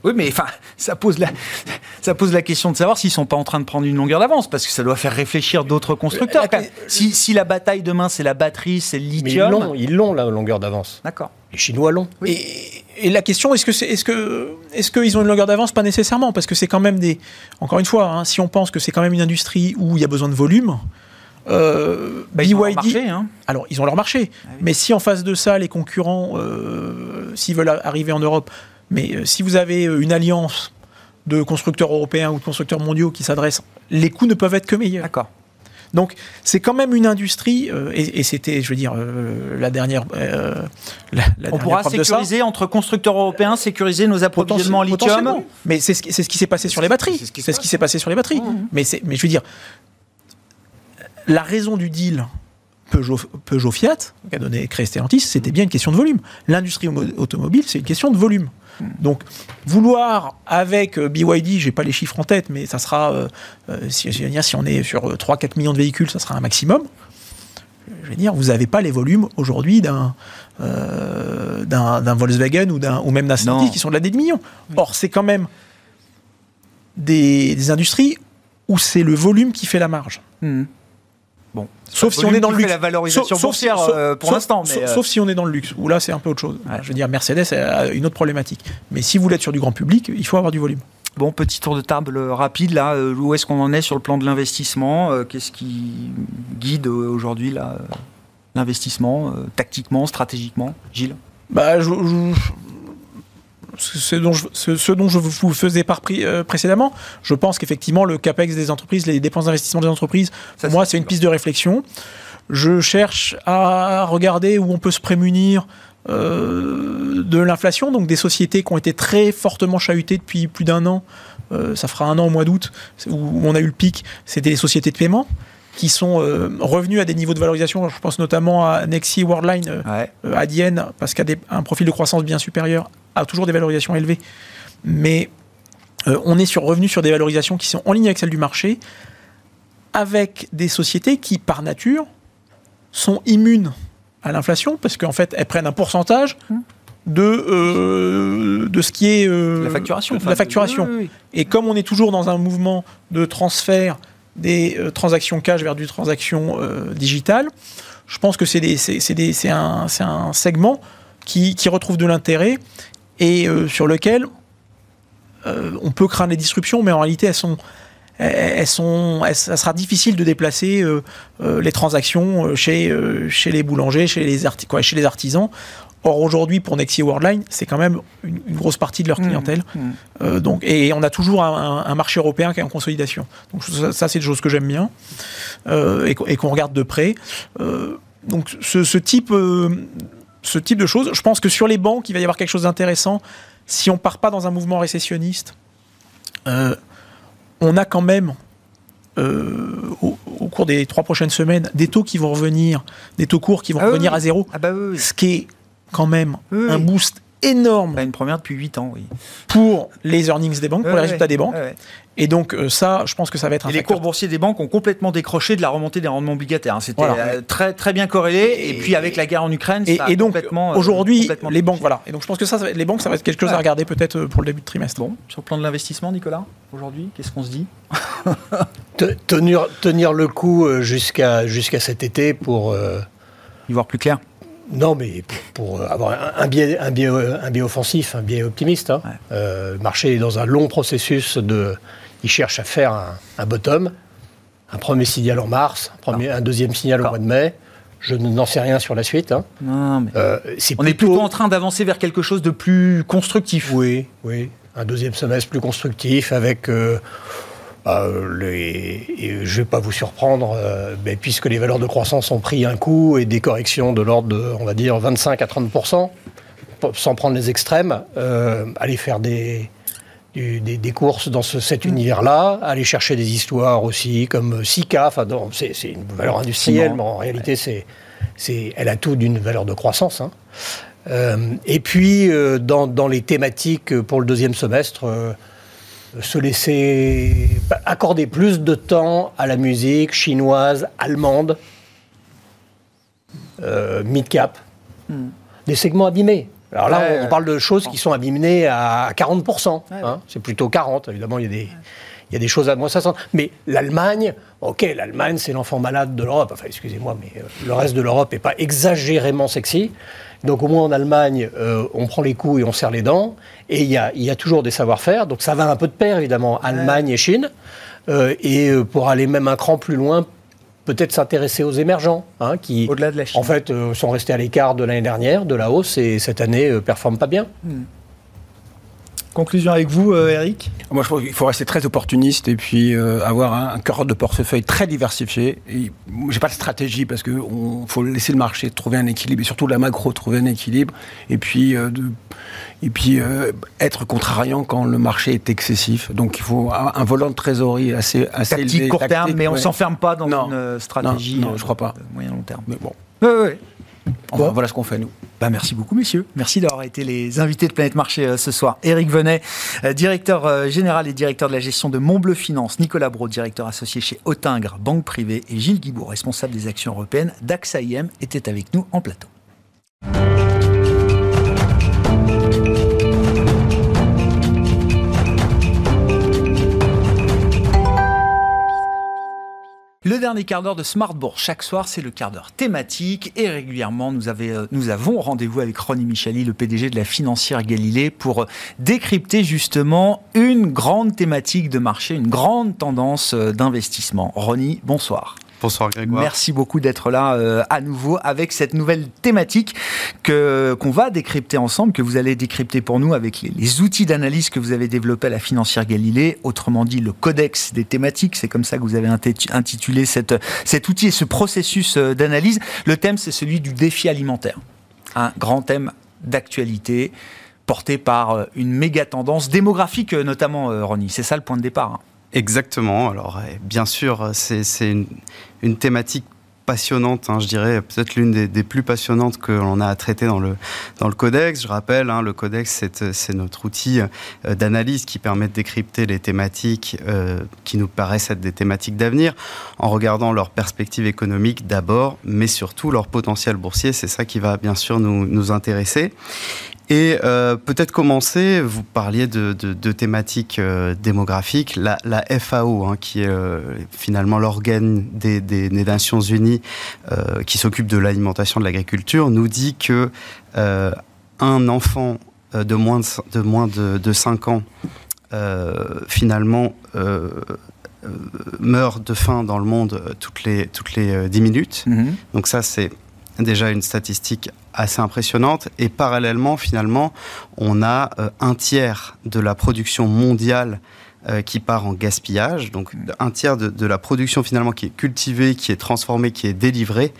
Oui, mais enfin, ça pose la, ça pose la question de savoir s'ils sont pas en train de prendre une longueur d'avance, parce que ça doit faire réfléchir d'autres constructeurs. si, si, la bataille demain, c'est la batterie, c'est le lithium. Mais ils l'ont, la longueur d'avance. D'accord. Les Chinois l'ont. Et, et, la question, est-ce que c'est, est-ce que, est-ce qu'ils ont une longueur d'avance? Pas nécessairement, parce que c'est quand même des. Encore une fois, hein, si on pense que c'est quand même une industrie où il y a besoin de volume. Euh, bah, ils ont leur marché, hein. alors ils ont leur marché, ah mais si en face de ça les concurrents, euh, s'ils veulent arriver en Europe, mais euh, si vous avez euh, une alliance de constructeurs européens ou de constructeurs mondiaux qui s'adressent, les coûts ne peuvent être que meilleurs. D'accord. Donc c'est quand même une industrie, euh, et, c'était, je veux dire, la dernière. On pourra sécuriser entre constructeurs européens, sécuriser nos approvisionnements en lithium. Mais c'est ce, ce, qui s'est passé sur les batteries. C'est ce qui s'est passé sur les batteries. Mais, mais je veux dire, la raison du deal Peugeot, Peugeot Fiat, qui a donné créé Stellantis, c'était bien une question de volume. L'industrie automobile, c'est une question de volume. Donc, vouloir avec euh, BYD, j'ai pas les chiffres en tête, mais ça sera, euh, euh, si, si, on est sur 3-4 millions de véhicules, ça sera un maximum. Je veux dire, vous n'avez pas les volumes aujourd'hui d'un d'un Volkswagen ou, ou même d'un Stellantis qui sont de la des millions. Or, c'est quand même des, industries où c'est le volume qui fait la marge. Mmh. Bon, sauf si on est dans le luxe. la valorisation sauf, boursière euh, pour l'instant. Euh, sauf, si on est dans le luxe, où là c'est un peu autre chose. Je veux dire, Mercedes a une autre problématique. Mais si vous voulez être sur du grand public, il faut avoir du volume. Bon, petit tour de table rapide là. Euh, où est-ce qu'on en est sur le plan de l'investissement Qu'est-ce qui guide aujourd'hui l'investissement, tactiquement, stratégiquement? Gilles? Bah, je, ce dont je, ce, dont je vous faisais part euh, précédemment, je pense qu'effectivement, le CAPEX des entreprises, les dépenses d'investissement des entreprises, pour moi, c'est une piste de réflexion. Je cherche à regarder où on peut se prémunir euh, de l'inflation, donc des sociétés qui ont été très fortement chahutées depuis plus d'un an. Euh, ça fera un an au mois d'août où on a eu le pic. C'était les sociétés de paiement qui sont revenus à des niveaux de valorisation. Je pense notamment à Nexi Worldline, à Dienne, parce qu'elle a un profil de croissance bien supérieur a toujours des valorisations élevées, mais euh, on est sur, revenu sur des valorisations qui sont en ligne avec celles du marché, avec des sociétés qui, par nature, sont immunes à l'inflation, parce qu'en fait, elles prennent un pourcentage de, euh, de ce qui est euh, la facturation. la facturation. Et comme on est toujours dans un mouvement de transfert des transactions cash vers du transaction digitale, je pense que c'est un, un, segment qui, qui retrouve de l'intérêt et euh, sur lequel euh, on peut craindre les disruptions, mais en réalité, elles sont, elles sont, ça sera difficile de déplacer euh, les transactions chez, chez les boulangers, chez les, quoi, chez les artisans. Or aujourd'hui, pour Nexi Worldline, c'est quand même une, grosse partie de leur mmh, clientèle. Mmh. donc, et on a toujours un, marché européen qui est en consolidation. Donc ça, c'est des choses que j'aime bien et, qu'on regarde de près. donc ce, ce type ce type de choses. Je pense que sur les banques, il va y avoir quelque chose d'intéressant. Si on part pas dans un mouvement récessionniste, euh, on a quand même, euh, au, cours des trois prochaines semaines, des taux qui vont revenir, des taux courts qui vont ah revenir à zéro. Ah bah ce qui est quand même un boost énorme. Une première depuis 8 ans, oui. Pour les earnings des banques, pour les résultats des banques. Et donc euh, ça, je pense que ça va être un et Les cours boursiers des banques ont complètement décroché de la remontée des rendements obligataires. Hein. C'était euh, très très bien corrélé. Et, puis avec la guerre en Ukraine, et, ça a et donc euh, aujourd'hui, les banques, voilà. Et donc je pense que ça, les banques, ça va être quelque chose à regarder peut-être pour le début de trimestre. Bon, sur le plan de l'investissement, Nicolas, aujourd'hui, qu'est-ce qu'on se dit tenir, tenir le coup jusqu'à jusqu'à cet été pour y voir plus clair. Non, mais pour, avoir un biais, un, biais, un biais offensif, un biais optimiste. Hein. le marché est dans un long processus de, il cherche à faire un, bottom, un premier signal en mars, un, premier, un deuxième signal au mois de mai. Je n'en sais rien sur la suite. Hein. Euh, on est plutôt en train d'avancer vers quelque chose de plus constructif. Oui, oui. Un deuxième semestre plus constructif avec. Euh, bah, les, je ne vais pas vous surprendre, euh, mais puisque les valeurs de croissance ont pris un coup et des corrections de l'ordre de, on va dire, 25 à 30% sans prendre les extrêmes, aller faire des, des, courses dans cet univers-là, aller chercher des histoires aussi comme Sika. C'est une valeur industrielle, mais en réalité, c'est, elle a tout d'une valeur de croissance. Hein. Euh, et puis, euh, dans, les thématiques pour le deuxième semestre, euh, se laisser accorder plus de temps à la musique chinoise, allemande, euh, mid-cap, hmm. des segments abîmés. Alors là, on, parle de choses qui sont abîmées à 40%. Hein. C'est plutôt 40. Évidemment, il y a des, il y a des choses à moins 60. Mais l'Allemagne, ok, l'Allemagne, c'est l'enfant malade de l'Europe. Enfin, excusez-moi, mais euh, le reste de l'Europe n'est pas exagérément sexy. Donc au moins en Allemagne, euh, on prend les coups et on serre les dents. Et il y a, y a, toujours des savoir-faire. Donc ça va un peu de pair, évidemment, Allemagne et Chine. Euh, et pour aller même un cran plus loin, peut-être s'intéresser aux émergents, hein, qui, Au-delà de la Chine. en fait, sont restés à l'écart de l'année dernière, de la hausse, et cette année ne performent pas bien. Hmm. Conclusion avec vous, euh, Eric Moi, je trouve qu'il faut rester très opportuniste et puis euh, avoir un, un de portefeuille très diversifié. J'ai pas de stratégie parce qu'il faut laisser le marché trouver un équilibre et surtout la macro trouver un équilibre et puis euh, de, et puis être contrariant quand le marché est excessif. Donc il faut un, volant de trésorerie assez assez tactique court terme, mais on s'enferme pas dans une stratégie. Non, je crois pas. moyen long terme. Mais bon. Oui, oui voilà ce qu'on fait, nous. Bah, merci beaucoup, messieurs. Merci d'avoir été les invités de Planète Marché euh, ce soir. Éric Venet, euh, directeur euh, général et directeur de la gestion de Montbleu Finance. Nicolas Brault, directeur associé chez Autingre, banque privée. Et Gilles Guibourg, responsable des actions européennes d'AXA IM, étaient avec nous en plateau. Dernier quart d'heure de Smartbourg, chaque soir, c'est le quart d'heure thématique et régulièrement, nous, euh, avons rendez-vous avec Ronnie Michali, le PDG de la financière Galilée, pour décrypter justement une grande thématique de marché, une grande tendance euh, d'investissement. Ronnie, bonsoir. Bonsoir Grégoire. Merci beaucoup d'être là euh, à nouveau avec cette nouvelle thématique que qu'on va décrypter ensemble, que vous allez décrypter pour nous avec les, outils d'analyse que vous avez développés à la financière Galilée, autrement dit le codex des thématiques, c'est comme ça que vous avez intitulé cette, cet outil et ce processus euh, d'analyse. Le thème, c'est celui du défi alimentaire, un grand thème d'actualité porté par euh, une méga tendance démographique notamment, Ronnie. C'est ça le point de départ. Hein. Exactement. Alors, bien sûr, c'est une, thématique passionnante, hein, je dirais peut-être l'une des, plus passionnantes que l'on a à traiter dans le, dans le codex. Je rappelle, hein, le codex, c'est notre outil euh, d'analyse qui permet de décrypter les thématiques euh, qui nous paraissent être des thématiques d'avenir en regardant leur perspective économique d'abord, mais surtout leur potentiel boursier. C'est ça qui va bien sûr nous, nous intéresser. Et euh, peut-être commencer, vous parliez de, de, thématiques euh, démographiques, la, la FAO, hein, qui est euh, finalement l'organe des, des, Nations Unies qui s'occupe de l'alimentation, de l'agriculture, nous dit que un enfant de moins de, de moins de, de 5 ans, finalement, meurt de faim dans le monde toutes les, toutes les 10 minutes. Mm-hmm. Donc ça, c'est déjà une statistique assez impressionnante. Et parallèlement, finalement, on a euh, un tiers de la production mondiale euh, qui part en gaspillage. Donc un tiers de, de, la production finalement qui est cultivée, qui est transformée, qui est délivrée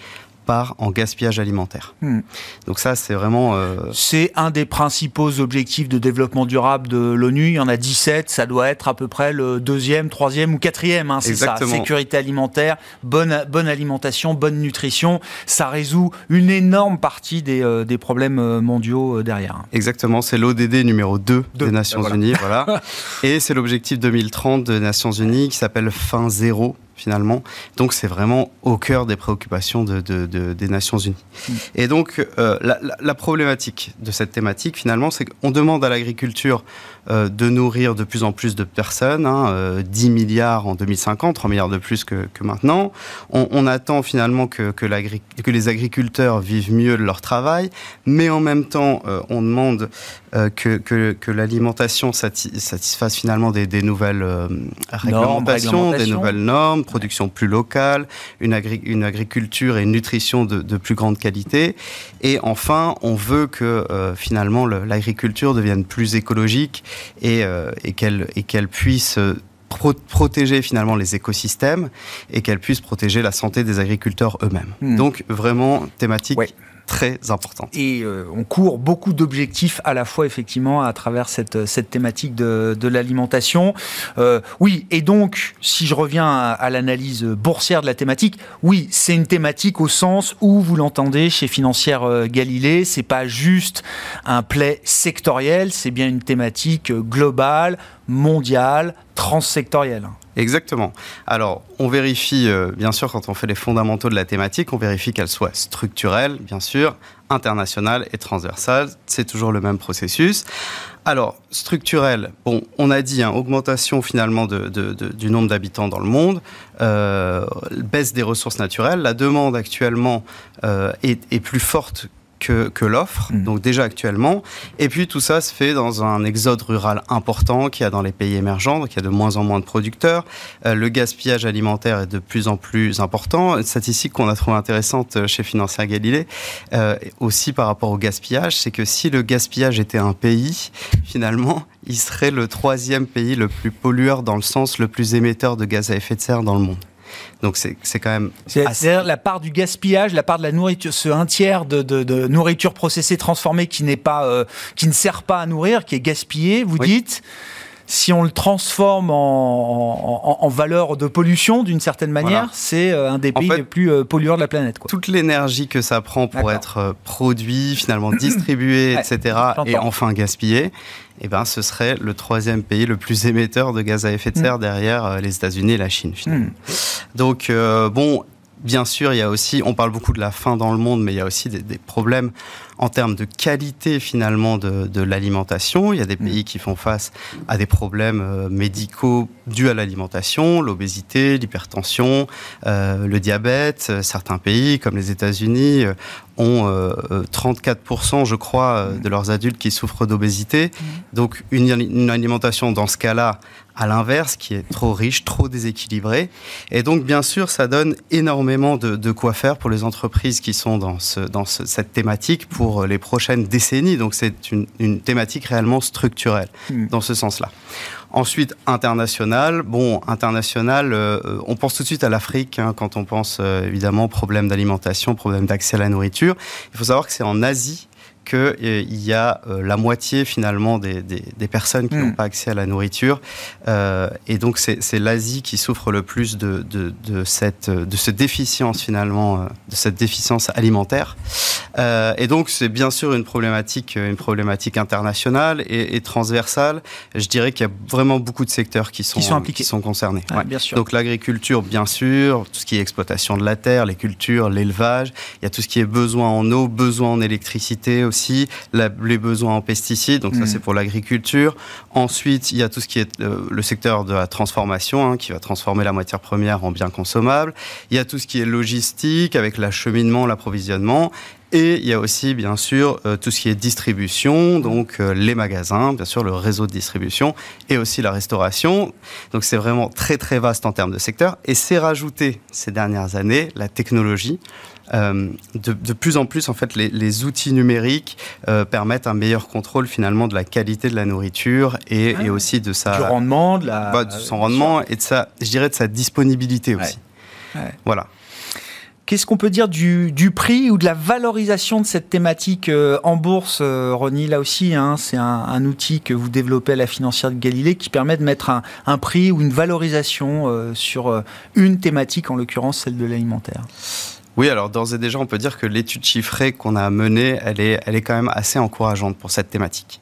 en gaspillage alimentaire. Hmm. Donc ça, c'est vraiment... Euh, c'est un des principaux objectifs de développement durable de l'ONU. Il y en a 17, ça doit être à peu près le deuxième, troisième ou quatrième. Hein, c'est ça, sécurité alimentaire, bonne, bonne alimentation, bonne nutrition. Ça résout une énorme partie des, euh, des problèmes euh, mondiaux derrière. Exactement, c'est l'ODD numéro 2 des Nations Unies. Voilà. Et c'est l'objectif 2030 des Nations Unies qui s'appelle fin zéro finalement. Donc c'est vraiment au cœur des préoccupations de, des Nations Unies. Et donc euh, la, problématique de cette thématique finalement, c'est qu'on demande à l'agriculture de nourrir de plus en plus de personnes, hein, 10 euh, milliards en 2050, 3 milliards de plus que, maintenant. On, attend finalement que, que, que, les agriculteurs vivent mieux de leur travail, mais en même temps, on demande que, l'alimentation satisfasse finalement des, des nouvelles réglementations, des nouvelles normes, production plus locale, une, une agriculture et une nutrition de, de, plus grande qualité. Et enfin, on veut que euh, finalement l'agriculture devienne plus écologique et, euh, et qu'elle puisse euh, protéger finalement les écosystèmes et qu'elle puisse protéger la santé des agriculteurs eux-mêmes. Hmm. Donc vraiment thématique très importante. Et euh, on court beaucoup d'objectifs à la fois, effectivement, à travers cette, cette thématique de, de l'alimentation. Euh, oui, et donc, si je reviens à, l'analyse boursière de la thématique, oui, c'est une thématique au sens où vous l'entendez chez Financière euh, Galilée, c'est pas juste un play sectoriel, c'est bien une thématique globale, mondiale, transsectorielle. Exactement. Alors, on vérifie, euh, bien sûr, quand on fait les fondamentaux de la thématique, on vérifie qu'elle soit structurelle, bien sûr, internationale et transversale. C'est toujours le même processus. Alors, structurelle, bon, on a dit, hein, augmentation finalement de, du nombre d'habitants dans le monde, euh, baisse des ressources naturelles. La demande actuellement euh, est, est plus forte que, que l'offre, mmh. donc déjà actuellement. Et puis tout ça se fait dans un exode rural important qu'il y a dans les pays émergents, donc il y a de moins en moins de producteurs. Euh, le gaspillage alimentaire est de plus en plus important. Une statistique qu'on a trouvée intéressante chez Financière Galilée, euh, aussi par rapport au gaspillage, c'est que si le gaspillage était un pays, finalement, il serait le troisième pays le plus pollueur dans le sens le plus émetteur de gaz à effet de serre dans le monde. Donc c'est quand même. C'est-à-dire la part du gaspillage, la part de la nourriture, ce un tiers de, de, de nourriture processée, transformée qui n'est pas, euh, qui ne sert pas à nourrir, qui est gaspillé. Vous oui. dites si on le transforme en, en, en valeur de pollution d'une certaine manière, voilà. c'est euh, un des pays en fait, les plus euh, pollueurs de la planète. Quoi. Toute l'énergie que ça prend pour être euh, produit, finalement distribué, ouais, etc., et enfin gaspillé, eh ben, ce serait le troisième pays le plus émetteur de gaz à effet de serre mmh. derrière les États-Unis et la Chine, finalement. Mmh. Donc, euh, bon, bien sûr, il y a aussi, on parle beaucoup de la faim dans le monde, mais il y a aussi des, des problèmes en termes de qualité finalement de, de l'alimentation. Il y a des pays qui font face à des problèmes euh, médicaux dus à l'alimentation, l'obésité, l'hypertension, euh, le diabète. Certains pays, comme les États-Unis, ont euh, 34%, je crois, de leurs adultes qui souffrent d'obésité. Donc une, une alimentation dans ce cas-là à l'inverse, qui est trop riche, trop déséquilibré. Et donc, bien sûr, ça donne énormément de, de quoi faire pour les entreprises qui sont dans, ce, dans ce, cette thématique pour les prochaines décennies. Donc, c'est une, une, thématique réellement structurelle mmh. dans ce sens-là. Ensuite, international. Bon, international, euh, on pense tout de suite à l'Afrique hein, quand on pense euh, évidemment problème d'alimentation, problème d'accès à la nourriture. Il faut savoir que c'est en Asie qu'il euh, y a euh, la moitié finalement des, des, des personnes qui mmh. n'ont pas accès à la nourriture. Euh, et donc c'est l'Asie qui souffre le plus de, de, de, cette, de cette déficience finalement, de cette déficience alimentaire. Euh, et donc c'est bien sûr une problématique, une problématique internationale et, et transversale. Je dirais qu'il y a vraiment beaucoup de secteurs qui sont, qui sont, impliqués. Qui sont concernés. Ouais, ouais. Bien sûr. Donc l'agriculture, bien sûr, tout ce qui est exploitation de la terre, les cultures, l'élevage. Il y a tout ce qui est besoin en eau, besoin en électricité aussi, la, les besoins en pesticides, donc mmh. ça c'est pour l'agriculture. Ensuite, il y a tout ce qui est euh, le secteur de la transformation, hein, qui va transformer la matière première en biens consommables. Il y a tout ce qui est logistique, avec l'acheminement, l'approvisionnement. Et il y a aussi, bien sûr, euh, tout ce qui est distribution, donc euh, les magasins, bien sûr, le réseau de distribution, et aussi la restauration. Donc c'est vraiment très, très vaste en termes de secteur. Et c'est rajouté ces dernières années la technologie. Euh, de, de, plus en plus, en fait, les, les outils numériques euh, permettent un meilleur contrôle finalement de la qualité de la nourriture et, ah, et aussi de sa du rendement, de, la... bah, de son rendement et de sa, je dirais, de sa disponibilité aussi. Ouais. Ouais. Voilà. Qu'est-ce qu'on peut dire du, prix ou de la valorisation de cette thématique euh, en bourse, euh, Ronnie? Là aussi, hein, c'est un, outil que vous développez à la financière de Galilée qui permet de mettre un, un prix ou une valorisation euh, sur une thématique, en l'occurrence celle de l'alimentaire. Oui, alors d'ores et déjà, on peut dire que l'étude chiffrée qu'on a menée, elle est, elle est quand même assez encourageante pour cette thématique.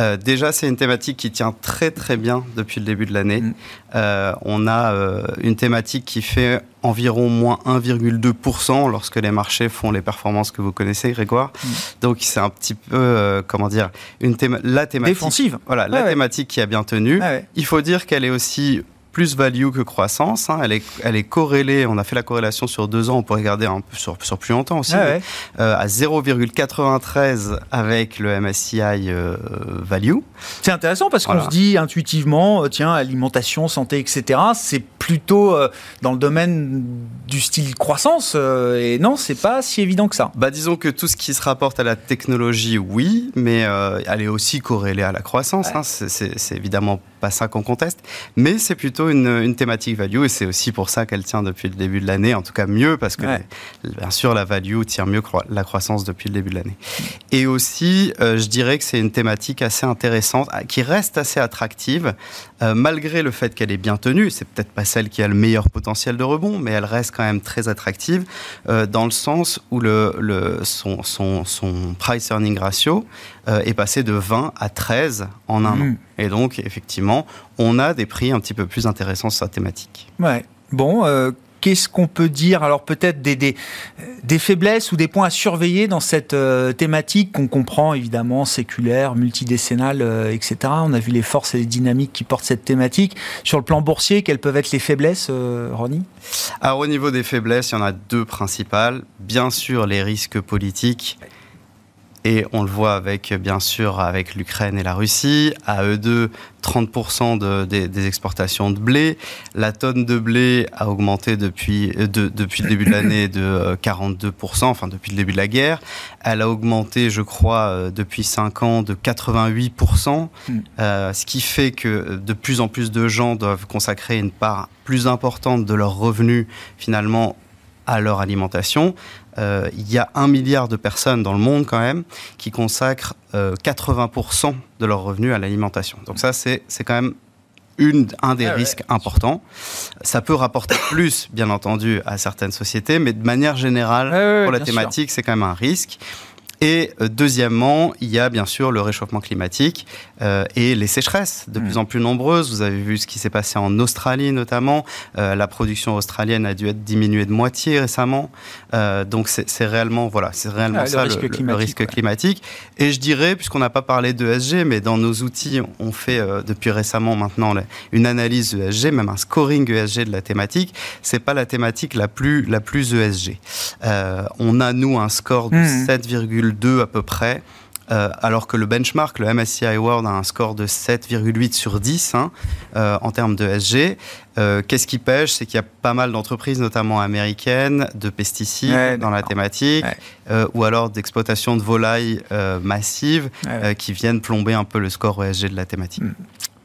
Euh, déjà, c'est une thématique qui tient très très bien depuis le début de l'année. Mmh. Euh, on a euh, une thématique qui fait environ moins 1,2% lorsque les marchés font les performances que vous connaissez, Grégoire. Mmh. Donc c'est un petit peu, euh, comment dire, une théma la thématique... Défensive. Voilà, ah, la ouais. thématique qui a bien tenu. Ah, ouais. Il faut dire qu'elle est aussi plus value que croissance. Hein. Elle, est, elle est corrélée, on a fait la corrélation sur deux ans, on pourrait regarder un peu sur, sur plus longtemps aussi, ah ouais. euh, à 0,93 avec le MSCI euh, Value. C'est intéressant parce voilà. qu'on se dit intuitivement, euh, tiens, alimentation, santé, etc., c'est plutôt euh, dans le domaine du style croissance, et non, c'est pas si évident que ça. Bah, disons que tout ce qui se rapporte à la technologie, oui, mais elle est aussi corrélée à la croissance. Ouais. Hein. C'est évidemment pas ça qu'on conteste, mais c'est plutôt une, thématique value et c'est aussi pour ça qu'elle tient depuis le début de l'année, en tout cas mieux parce que bien sûr la value tient mieux que la croissance depuis le début de l'année. Et aussi, je dirais que c'est une thématique assez intéressante qui reste assez attractive malgré le fait qu'elle est bien tenue. C'est peut-être pas celle qui a le meilleur potentiel de rebond, mais elle reste quand même très attractive dans le sens où le, le son, son, son price earning ratio euh, est passé de 20 à 13 en un an. Et donc, effectivement, on a des prix un petit peu plus intéressants sur sa thématique. Ouais. Bon, euh, qu'est-ce qu'on peut dire Alors peut-être des, des, des, faiblesses ou des points à surveiller dans cette euh, thématique qu'on comprend évidemment séculaire, multidécennale, etc. On a vu les forces et les dynamiques qui portent cette thématique. Sur le plan boursier, quelles peuvent être les faiblesses, Ronnie? Alors au niveau des faiblesses, il y en a deux principales. Bien sûr, les risques politiques et on le voit avec, bien sûr, avec l'Ukraine et la Russie. À eux deux, 30% des, exportations de blé. La tonne de blé a augmenté depuis, euh, depuis le début de l'année de 42%, euh, enfin depuis le début de la guerre. Elle a augmenté, je crois, euh, depuis 5 ans de 88%, hmm. ce qui fait que de plus en plus de gens doivent consacrer une part plus importante de leurs revenus, finalement, à leur alimentation. Euh, il y a un milliard de personnes dans le monde quand même qui consacrent 80% euh, de leurs revenus à l'alimentation. Donc ça, c'est quand même une, un des ah risques importants. Ça peut rapporter plus, bien entendu, à certaines sociétés, mais de manière générale, pour la thématique, c'est quand même un risque. Et euh, deuxièmement, il y a bien sûr le réchauffement climatique euh, et les sécheresses de plus mm. en plus nombreuses. Vous avez vu ce qui s'est passé en Australie notamment. Euh, la production australienne a dû être diminuée de moitié récemment. Donc c'est réellement voilà, réellement ah, ça le risque, climatique, Et je dirais, puisqu'on n'a pas parlé d'ESG, mais dans nos outils, on fait depuis récemment maintenant une analyse ESG, même un scoring ESG de la thématique. C'est pas la thématique la plus la plus ESG. on a nous un score de mmh. 7,1 7,2 à peu près. Euh, alors que le benchmark, le MSCI World, a un score de 7,8 sur 10 hein, euh, en termes de SG. Euh, qu'est-ce qui pêche? C'est qu'il y a pas mal d'entreprises, notamment américaines, de pesticides dans la thématique, ou alors d'exploitation de volailles massives qui viennent plomber un peu le score ESG de la thématique. Hmm.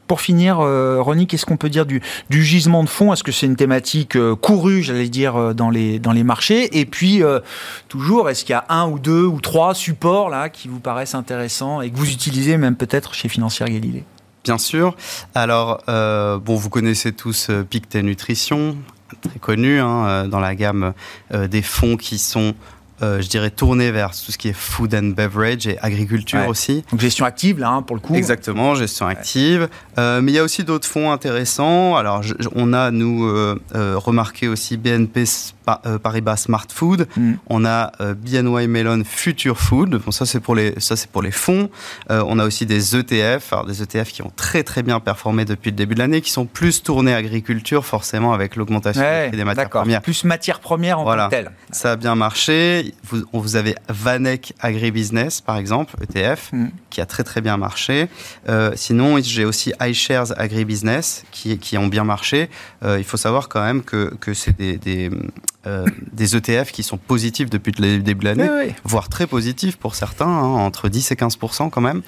Pour finir, euh, Ronnie, qu'est-ce qu'on peut dire du, gisement de fonds Est-ce que c'est une thématique euh, courue, j'allais dire, euh, dans les, marchés? Et puis, toujours, est-ce qu'il y a un ou deux ou trois supports là qui vous paraissent intéressants et que vous utilisez même peut-être chez Financière Galilée? Bien sûr. Alors, bon, vous connaissez tous Pictet Nutrition, très connu hein, dans la gamme des fonds qui sont euh, je dirais, tourné vers tout ce qui est food and beverage et agriculture aussi. Donc gestion active, là, hein, pour le coup. Exactement, gestion active. Euh, mais il y a aussi d'autres fonds intéressants. Alors, on a, nous, euh, remarqué aussi BNP Paribas Smart Food. Mm. On a BNY Mellon Future Food. Bon, ça, c'est pour, les, ça, pour les fonds. on a aussi des ETF. Alors, des ETF qui ont très, très bien performé depuis le début de l'année, qui sont plus tournés agriculture, forcément, avec l'augmentation des matières premières. Plus matières premières en voilà. tant que telles. Ça a bien marché vous, vous, avez Vanek Agribusiness, par exemple, ETF, mm. qui a très très bien marché. Euh, sinon, j'ai aussi iShares Agribusiness, qui, qui ont bien marché. Euh, il faut savoir quand même que, que c'est des, des, euh, des, ETF qui sont positifs depuis le début de l'année, voire très positifs pour certains, hein, entre 10 et 15% quand même.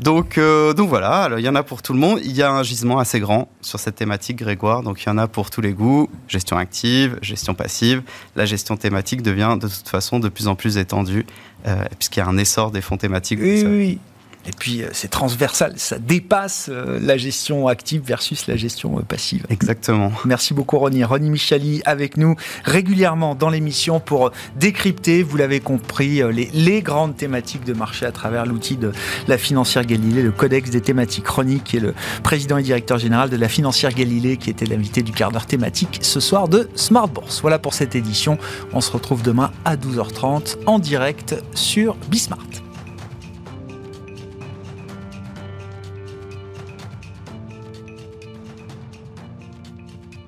Donc, donc voilà, il y en a pour tout le monde. Il y a un gisement assez grand sur cette thématique, Grégoire, donc il y en a pour tous les goûts. Gestion active, gestion passive. La gestion thématique devient de toute façon de plus en plus étendue, euh, puisqu'il y a un essor des fonds thématiques. Oui, oui. Et puis euh, c'est transversal, ça dépasse euh, la gestion active versus la gestion passive. Exactement. Merci beaucoup Ronnie. Ronnie Michali avec nous régulièrement dans l'émission pour décrypter, vous l'avez compris, les, les, grandes thématiques de marché à travers l'outil de la financière Galilée, le Codex des thématiques. Ronnie qui est le président et directeur général de la financière Galilée qui était l'invité du quart d'heure thématique ce soir de Smart Bourse. Voilà pour cette édition. On se retrouve demain à 12h30 en direct sur Bismart.